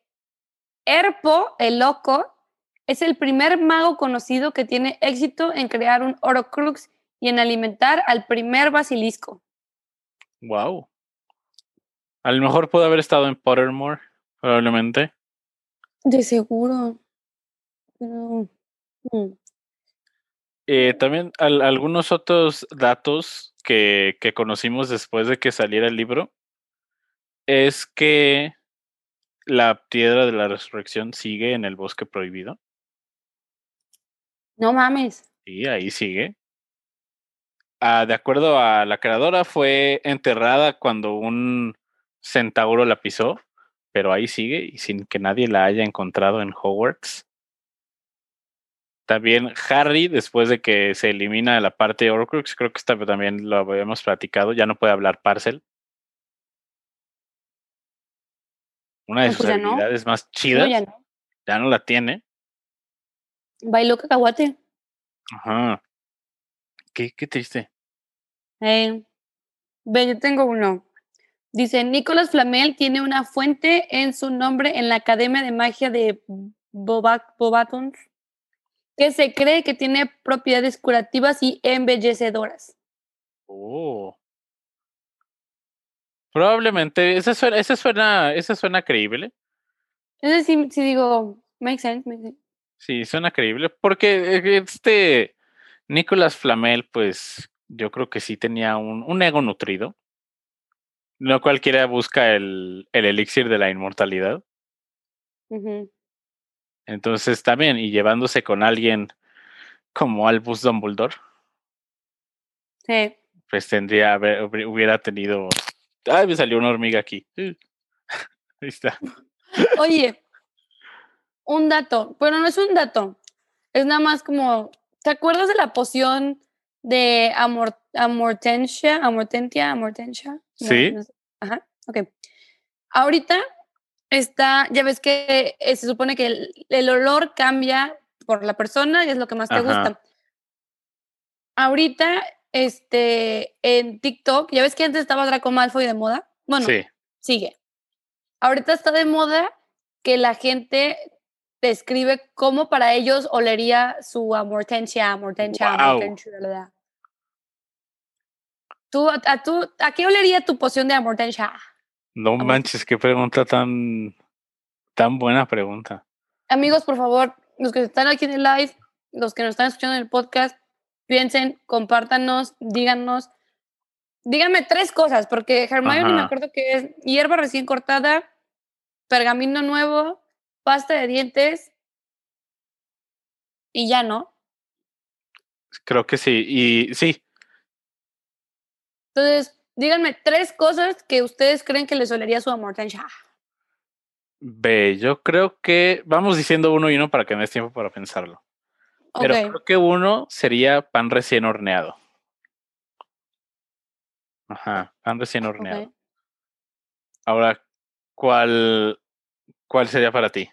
Erpo, el loco, es el primer mago conocido que tiene éxito en crear un Orocrux y en alimentar al primer basilisco. Wow. A lo mejor puede haber estado en Pottermore, probablemente. De seguro. Mm. Eh, también algunos otros datos que, que, conocimos después de que saliera el libro es que la piedra de la resurrección sigue en el bosque prohibido. No mames. Sí, ahí sigue. Ah, de acuerdo a la creadora, fue enterrada cuando un centauro la pisó, pero ahí sigue y sin que nadie la haya encontrado en Hogwarts. También Harry, después de que se elimina la parte de Horcrux, creo que esta también lo habíamos platicado, ya no puede hablar Parcel. Una de sus pues habilidades más chidas. ya, no. la tiene. Bailó cacahuate. Ajá. Qué, qué triste. Eh, ve, yo tengo uno. Dice, Nicolás Flamel tiene una fuente en su nombre en la Academia de Magia de Bobatons que se cree que tiene propiedades curativas y embellecedoras. Oh. Probablemente, esa suena, esa suena, suena creíble. Es sí, sí digo, makes sense, makes sense. Sí, suena creíble, porque eh, este Nicolás Flamel, pues yo creo que sí tenía un, un ego nutrido. No cualquiera busca el, el elixir de la inmortalidad. Entonces también, y llevándose con alguien como Albus Dumbledore. Sí. Pues tendría, hubiera tenido. Ay, me salió una hormiga aquí. <laughs> Ahí está. Oye, un dato, pero no es un dato. Es nada más como. ¿Te acuerdas de la poción de amor, amortentia? Amortentia, amortentia. Sí. Ajá, ok. Ahorita está, ya ves que eh, se supone que el, olor cambia por la persona y es lo que más te gusta. Ahorita, este, en TikTok, ya ves que antes estaba Draco Malfoy de moda. Bueno, sigue. Ahorita está de moda que la gente describe cómo para ellos olería su amortentia, amortentia, amortentia. ¿Tú, a, tú, ¿A qué olería tu poción de amortentia? No manches, qué pregunta tan, tan buena pregunta. Amigos, por favor, los que están aquí en el live, los que nos están escuchando en el podcast, piensen, compártanos, díganos. Díganme tres cosas, porque Hermione me acuerdo que es hierba recién cortada, pergamino nuevo, pasta de dientes y ya, ¿no? Creo que sí, y sí. Entonces, Díganme tres cosas que ustedes creen que les olería su amor. Ve, yo creo que vamos diciendo uno y uno para que me des tiempo para pensarlo. Pero creo que uno sería pan recién horneado. Ajá, pan recién horneado. Ahora, ¿cuál, ¿cuál sería para ti?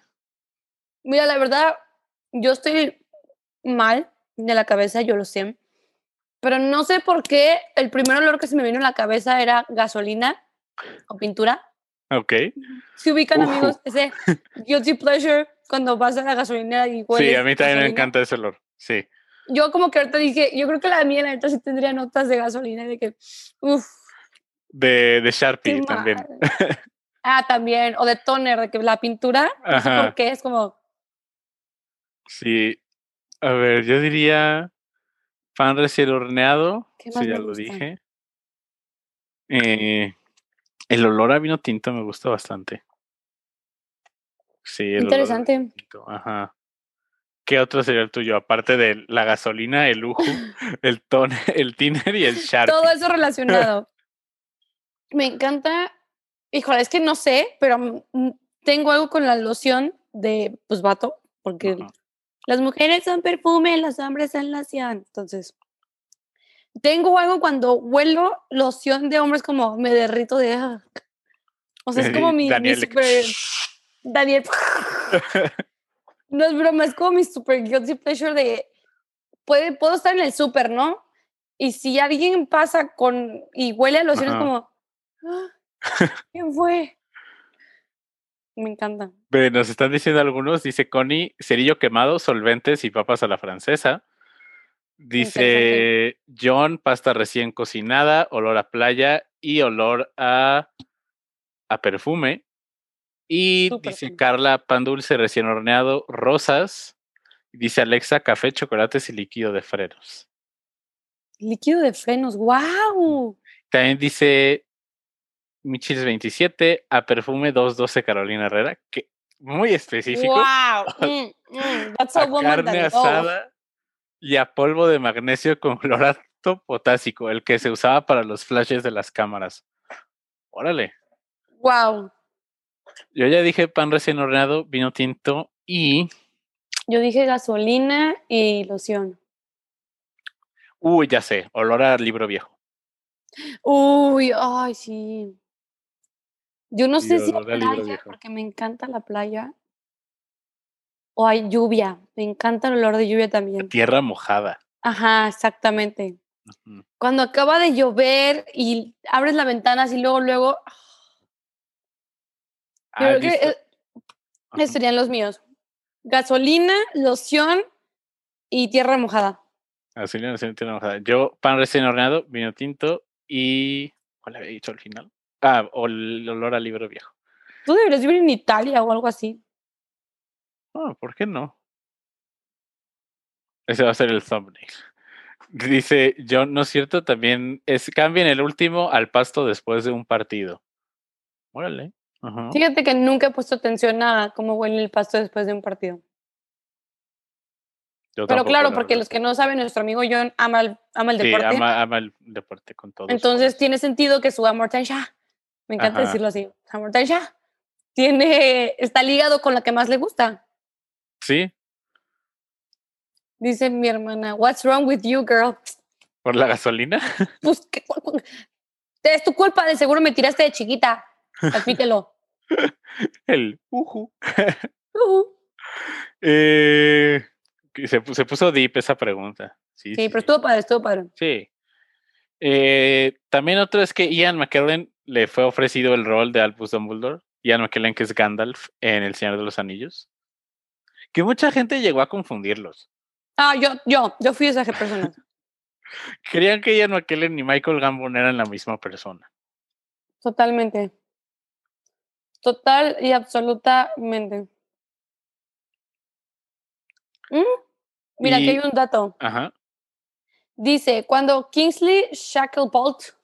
Mira, la verdad, yo estoy mal de la cabeza, yo lo sé Pero no sé por qué el primer olor que se me vino a la cabeza era gasolina o pintura. Ok. Si ubican, Ujú. amigos, ese <laughs> guilty pleasure cuando vas a la gasolinera y hueles Sí, a mí también me gasolina. encanta ese olor. Sí. Yo como que ahorita dije, yo creo que la mía, la neta, sí tendría notas de gasolina, de que, uff, De, de Sharpie también. <laughs> Ah, también, o de toner, de que la pintura, no sé Ajá. por qué, es como, Sí. A ver, yo diría pan recién horneado. ¿Qué Sí, más ya me lo gusta? dije. Eh, el olor a vino tinto me gusta bastante. Sí, el olor a vino interesante. tinto, Ajá. ¿Qué otro sería el tuyo? Aparte de la gasolina, el lujo, <laughs> <laughs> el toner, el tiner y el Sharpie. Todo eso relacionado. <laughs> Me encanta, híjole, es que no sé, pero mm, tengo algo con la loción de, pues, vato, porque Ajá. las mujeres son perfume, los hombres son loción. Entonces, tengo algo cuando huelo loción de hombres como me derrito de... ah. O sea, es como <laughs> mi, Daniel, super... Daniel. <laughs> No es broma, es como mi super guilty pleasure de. Puede, puedo estar en el súper, ¿no? Y si alguien pasa con. y huele a loción, es Ajá. como. "Ah, ¿Quién fue? Me encanta. Nos están diciendo algunos, dice Connie, cerillo quemado, solventes y papas a la francesa. Dice John, pasta recién cocinada, olor a playa y olor a, a perfume. Y dice. Carla, pan dulce recién horneado, rosas. Dice Alexa, café, chocolates y líquido de frenos. Líquido de frenos, ¡wow! También dice Michis 27, a perfume 212 Carolina Herrera, que muy específico. ¡Wow! <laughs> Mm, mm, that's a, a woman carne that- asada y a polvo de magnesio con <laughs> clorato potásico, el que se usaba para los flashes de las cámaras. Órale. wow. Yo ya dije pan recién horneado, vino tinto y. Yo dije gasolina y loción. Uy, ya sé, olor a libro viejo. Uy, ay, sí. Yo no sé si libro playa, porque me encanta la playa. O hay lluvia. Me encanta el olor de lluvia también. Tierra mojada. Ajá, exactamente. Cuando acaba de llover y abres la ventana así luego, luego, Ah, creo que listo. eh, serían los míos. Gasolina, loción y tierra mojada. Así le hacen tierra mojada. Yo, pan recién horneado, vino tinto y. ¿Cuál había dicho al final? Ah, o el olor a libro viejo. Tú deberías vivir en Italia o algo así. Ah, ¿por qué no? Ese va a ser el thumbnail. <laughs> Dice John, no es cierto, también es cambien el último al pasto después de un partido. Órale. Ajá. Fíjate que nunca he puesto atención a cómo huele el pasto después de un partido. Yo Pero claro, la porque los que no saben, nuestro amigo John ama el, ama el Sí, deporte. ama, ama el deporte con todo. Entonces tiene sentido que su amor Tansha, me encanta Ajá. decirlo así, Tansha, tiene, está ligado con la que más le gusta. Sí, Dice mi hermana, what's wrong with you, girl? por la gasolina. <laughs> Pues, ¿qué es tu culpa, de seguro me tiraste de chiquita. Admítelo. <laughs> El. Ujú. <laughs> Eh, se puso deep esa pregunta. Sí, Sí, pero estuvo padre, estuvo padre. Sí. Eh, también otro es que Ian McKellen le fue ofrecido el rol de Albus Dumbledore. Ian McKellen, que es Gandalf en El Señor de los Anillos. Que mucha gente llegó a confundirlos. Ah, yo, yo, yo fui esa persona. <laughs> Creían que Ian McKellen y Michael Gambon eran la misma persona. Totalmente. Total y absolutamente. Mm, Mira, aquí Y- hay un dato. Ajá. Dice, cuando Kingsley Shacklebolt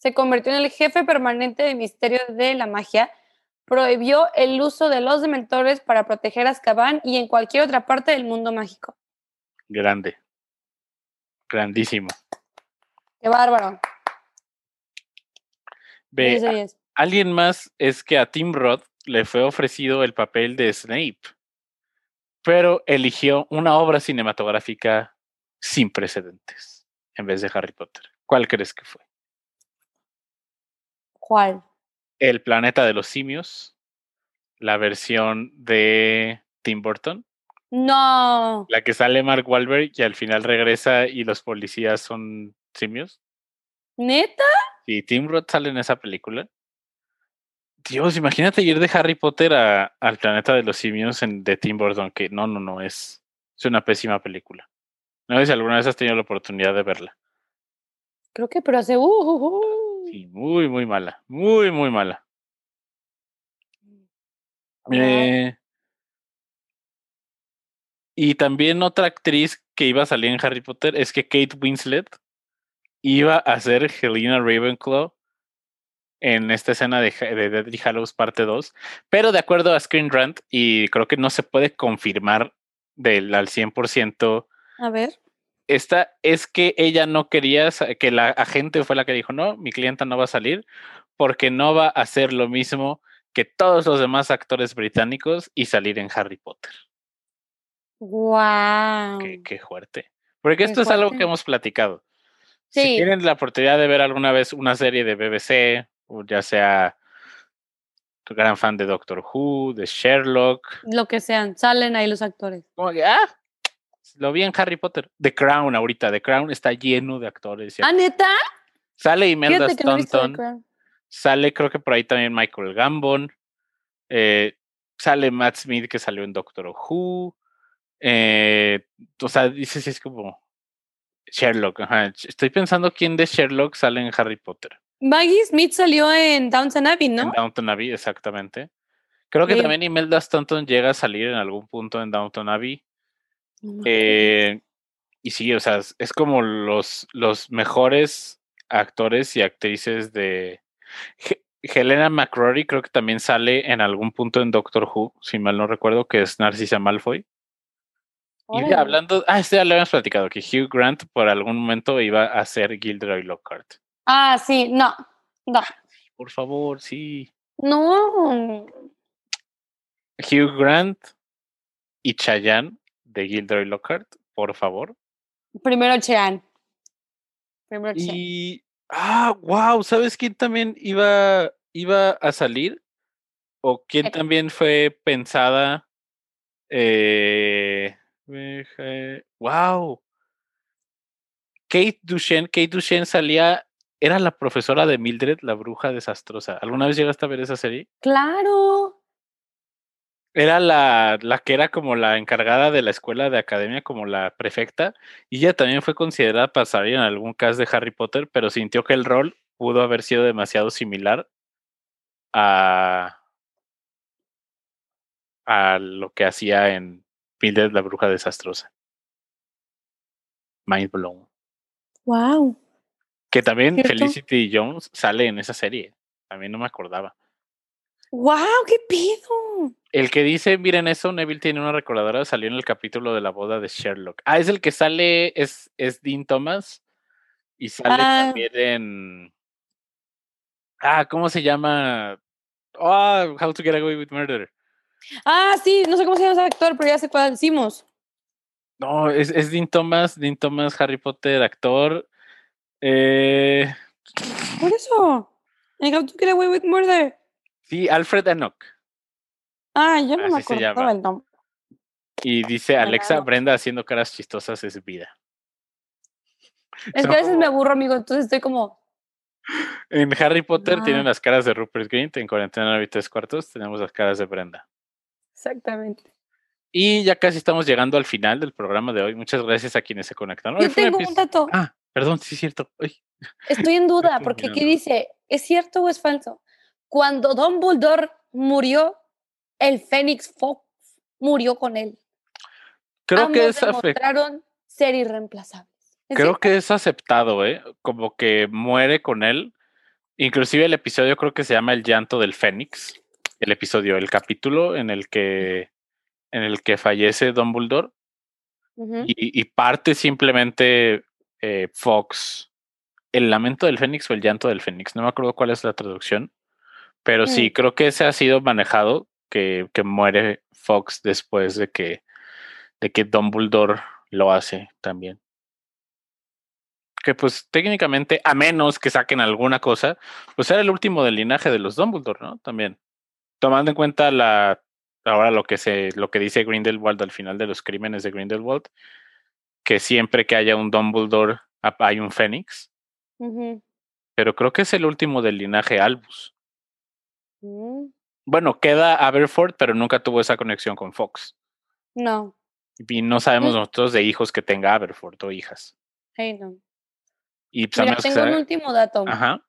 se convirtió en el jefe permanente de Misterio de la Magia, prohibió el uso de los dementores para proteger a Azkaban y en cualquier otra parte del mundo mágico. Grande. Grandísimo. ¡Qué bárbaro! Ve, 10 de a- 10. alguien más es que a Tim Roth le fue ofrecido el papel de Snape, pero eligió una obra cinematográfica sin precedentes en vez de Harry Potter. ¿Cuál crees que fue? ¿Cuál? El planeta de los simios, la versión de Tim Burton, No. La que sale Mark Wahlberg y al final regresa y los policías son simios. ¿Neta? Sí, Tim Roth sale en esa película. Dios, imagínate ir de Harry Potter a, al planeta de los simios en, de Tim Burton, que no, no, no, es, es una pésima película. No sé si alguna vez has tenido la oportunidad de verla. Creo que, pero hace. Uh, uh, uh. Sí, muy, muy mala. Muy, muy mala. Wow. Eh, y también otra actriz que iba a salir en Harry Potter es que Kate Winslet iba a ser Helena Ravenclaw en esta escena de, de Deadly Hallows parte 2, pero de acuerdo a Screen Rant, y creo que no se puede confirmar del al 100%, A ver. Esta es que ella no quería, que la agente fue la que dijo, no, mi clienta no va a salir porque no va a hacer lo mismo que todos los demás actores británicos y salir en Harry Potter. Wow. Qué, qué fuerte. Porque Qué esto es algo que hemos platicado. Si tienen la oportunidad de ver alguna vez una serie de BBC, o ya sea tu gran fan de Doctor Who, de Sherlock, Lo que sean. Salen ahí los actores. como que, ah, lo vi en Harry Potter. The Crown ahorita, The Crown está lleno de actores. ¿Ah, neta? Sale Imelda no Crown. sale creo que por ahí también Michael Gambon, eh, sale Matt Smith que salió en Doctor Who, eh, o sea, dices, es como Sherlock, ajá. Estoy pensando quién de Sherlock sale en Harry Potter. Maggie Smith salió en Downton Abbey, En ¿no? Downton Abbey, exactamente. Creo que también Imelda Staunton llega a salir en algún punto en Downton Abbey. Acuerdo. Eh, y sí, o sea, es, como los, los mejores actores y actrices de... He- Helena McCrory creo que también sale en algún punto en Doctor Who, si mal no recuerdo, que es Narcisa Malfoy. Y de hablando, ah, este ya lo habíamos platicado, que Hugh Grant por algún momento iba a ser Gilderoy Lockhart. Ah, sí, no. No. Por favor, sí. No. Hugh Grant y Chayanne de Gilderoy Lockhart, por favor. Primero Chean. Primero Chean. Y. Ah, wow, ¿sabes quién también iba, iba a salir? ¿O quién también fue pensada? Eh, wow. Kate Duchenne. Kate Duchenne salía. Era la profesora de Mildred, la bruja desastrosa. ¿Alguna vez llegaste a ver esa serie? Claro. Era la, la que era como la encargada de la escuela de academia, como la prefecta, y ella también fue considerada para salir en algún cast de Harry Potter, pero sintió que el rol pudo haber sido demasiado similar a, a lo que hacía en Mildred la bruja desastrosa. Mind blown. Wow. Que también ¿Cierto? Felicity Jones sale en esa serie. También no me acordaba. Wow, qué pido. El que dice, miren eso, Neville tiene una recordadora, salió en el capítulo de la boda de Sherlock. Ah, es el que sale, es, es Dean Thomas y sale Ah. también en... Ah, ¿cómo se llama? Ah, How to Get Away with Murder. Ah, sí, no sé cómo se llama ese actor, pero ya sé cuál decimos. No, es, es Dean Thomas, Dean Thomas, Harry Potter, actor. Eh, Por eso. En How to Get Away with Murder. sí, Alfred Enoch. Ah, yo no me Así se acordaba llama. el nombre. Y dice Alexa. Brenda haciendo caras chistosas es vida. <laughs> Es que a veces me aburro, amigo, entonces estoy como. En Harry Potter Ah. tienen las caras de Rupert Grint, en Cuarentena y Tres Cuartos tenemos las caras de Brenda. Exactamente. Y ya casi estamos llegando al final del programa de hoy. Muchas gracias a quienes se conectaron. Yo tengo un dato. Ah, perdón, sí es cierto. Ay, Estoy en <laughs> duda, porque aquí dice: ¿es cierto o es falso? Cuando Dumbledore murió, el Fénix Fox murió con él. creo que es demostraron ser irreemplazables. ¿Es creo cierto? que es aceptado, ¿eh? Como que muere con él. Inclusive el episodio creo que se llama El llanto del Fénix. El episodio, el capítulo en el que en el que fallece Dumbledore y, y parte simplemente eh, Fox. El lamento del Fénix o el llanto del Fénix. No me acuerdo cuál es la traducción. Pero sí, Mm. creo que ese ha sido manejado, que, que muere Fox después de que, de que Dumbledore lo hace también. Que pues técnicamente, a menos que saquen alguna cosa, pues era el último del linaje de los Dumbledore, ¿no? También. Tomando en cuenta la ahora lo que se, lo que dice Grindelwald al final de los crímenes de Grindelwald, que siempre que haya un Dumbledore hay un Fénix. Pero creo que es el último del linaje Albus. Mm. Bueno, queda Aberford, pero nunca tuvo esa conexión con Fox. No. Y no sabemos nosotros de hijos que tenga Aberford o hijas. Hey, no. Y pues, Mira, tengo un último dato. Ajá.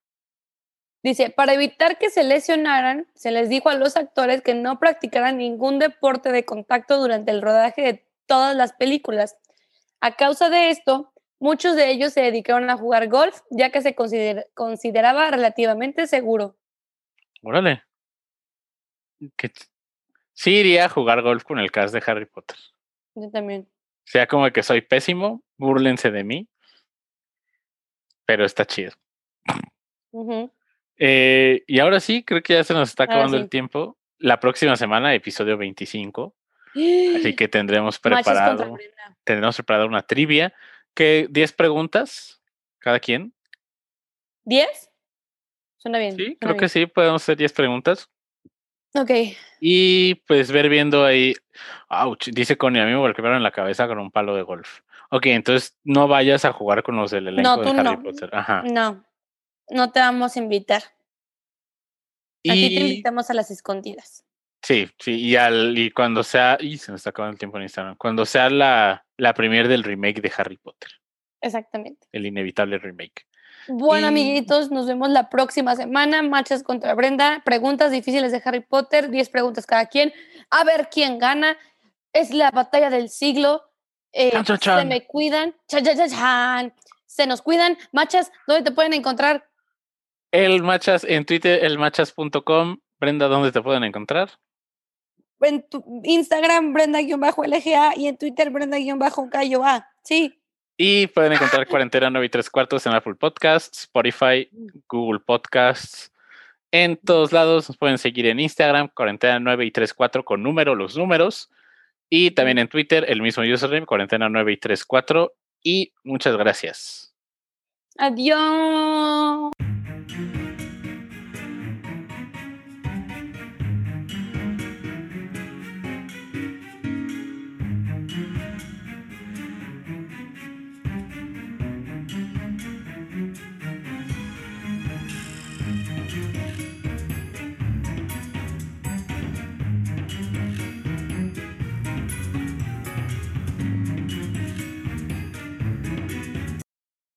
Dice, para evitar que se lesionaran, se les dijo a los actores que no practicaran ningún deporte de contacto durante el rodaje de todas las películas. A causa de esto, muchos de ellos se dedicaron a jugar golf, ya que se consideraba relativamente seguro. Órale. Sí iría a jugar golf con el cast de Harry Potter. Yo también. Sea como que soy pésimo, búrlense de mí. Pero está chido. Eh, y ahora sí, creo que ya se nos está acabando el tiempo. La próxima semana, episodio 25. Así que tendremos <gasps> preparado, tendremos preparado una trivia. que 10 preguntas cada quien. ¿10? Suena bien. Sí, creo que sí, podemos hacer 10 preguntas. Ok. Y pues ver viendo ahí. Ouch, dice Connie, a mí me golpearon en la cabeza con un palo de golf. Ok, entonces no vayas a jugar con los del elenco de Harry Potter. Ajá. No, no te vamos a invitar. Aquí te invitamos a las escondidas. Sí, sí, y, al, y cuando sea, y se nos está acabando el tiempo en Instagram, cuando sea la, la premier del remake de Harry Potter. Exactamente. El inevitable remake. Bueno, amiguitos, nos vemos la próxima semana. Machas contra Brenda. Preguntas difíciles de Harry Potter, 10 preguntas cada quien. A ver quién gana. Es la batalla del siglo. Eh, se me cuidan. se nos cuidan. Machas, ¿dónde te pueden encontrar? El Machas en Twitter, elmachas.com. Brenda, ¿dónde te pueden encontrar? En tu Instagram, Brenda-LGA y en Twitter, Brenda-KYA. Sí. Y pueden encontrar Cuarentena 9 y 3 cuartos en Apple Podcasts, Spotify, Google Podcasts. En todos lados nos pueden seguir en Instagram, Cuarentena 9 y 3 4 con número, los números. Y también en Twitter, el mismo username, Cuarentena 9 y 3 4. Y muchas gracias. Adiós.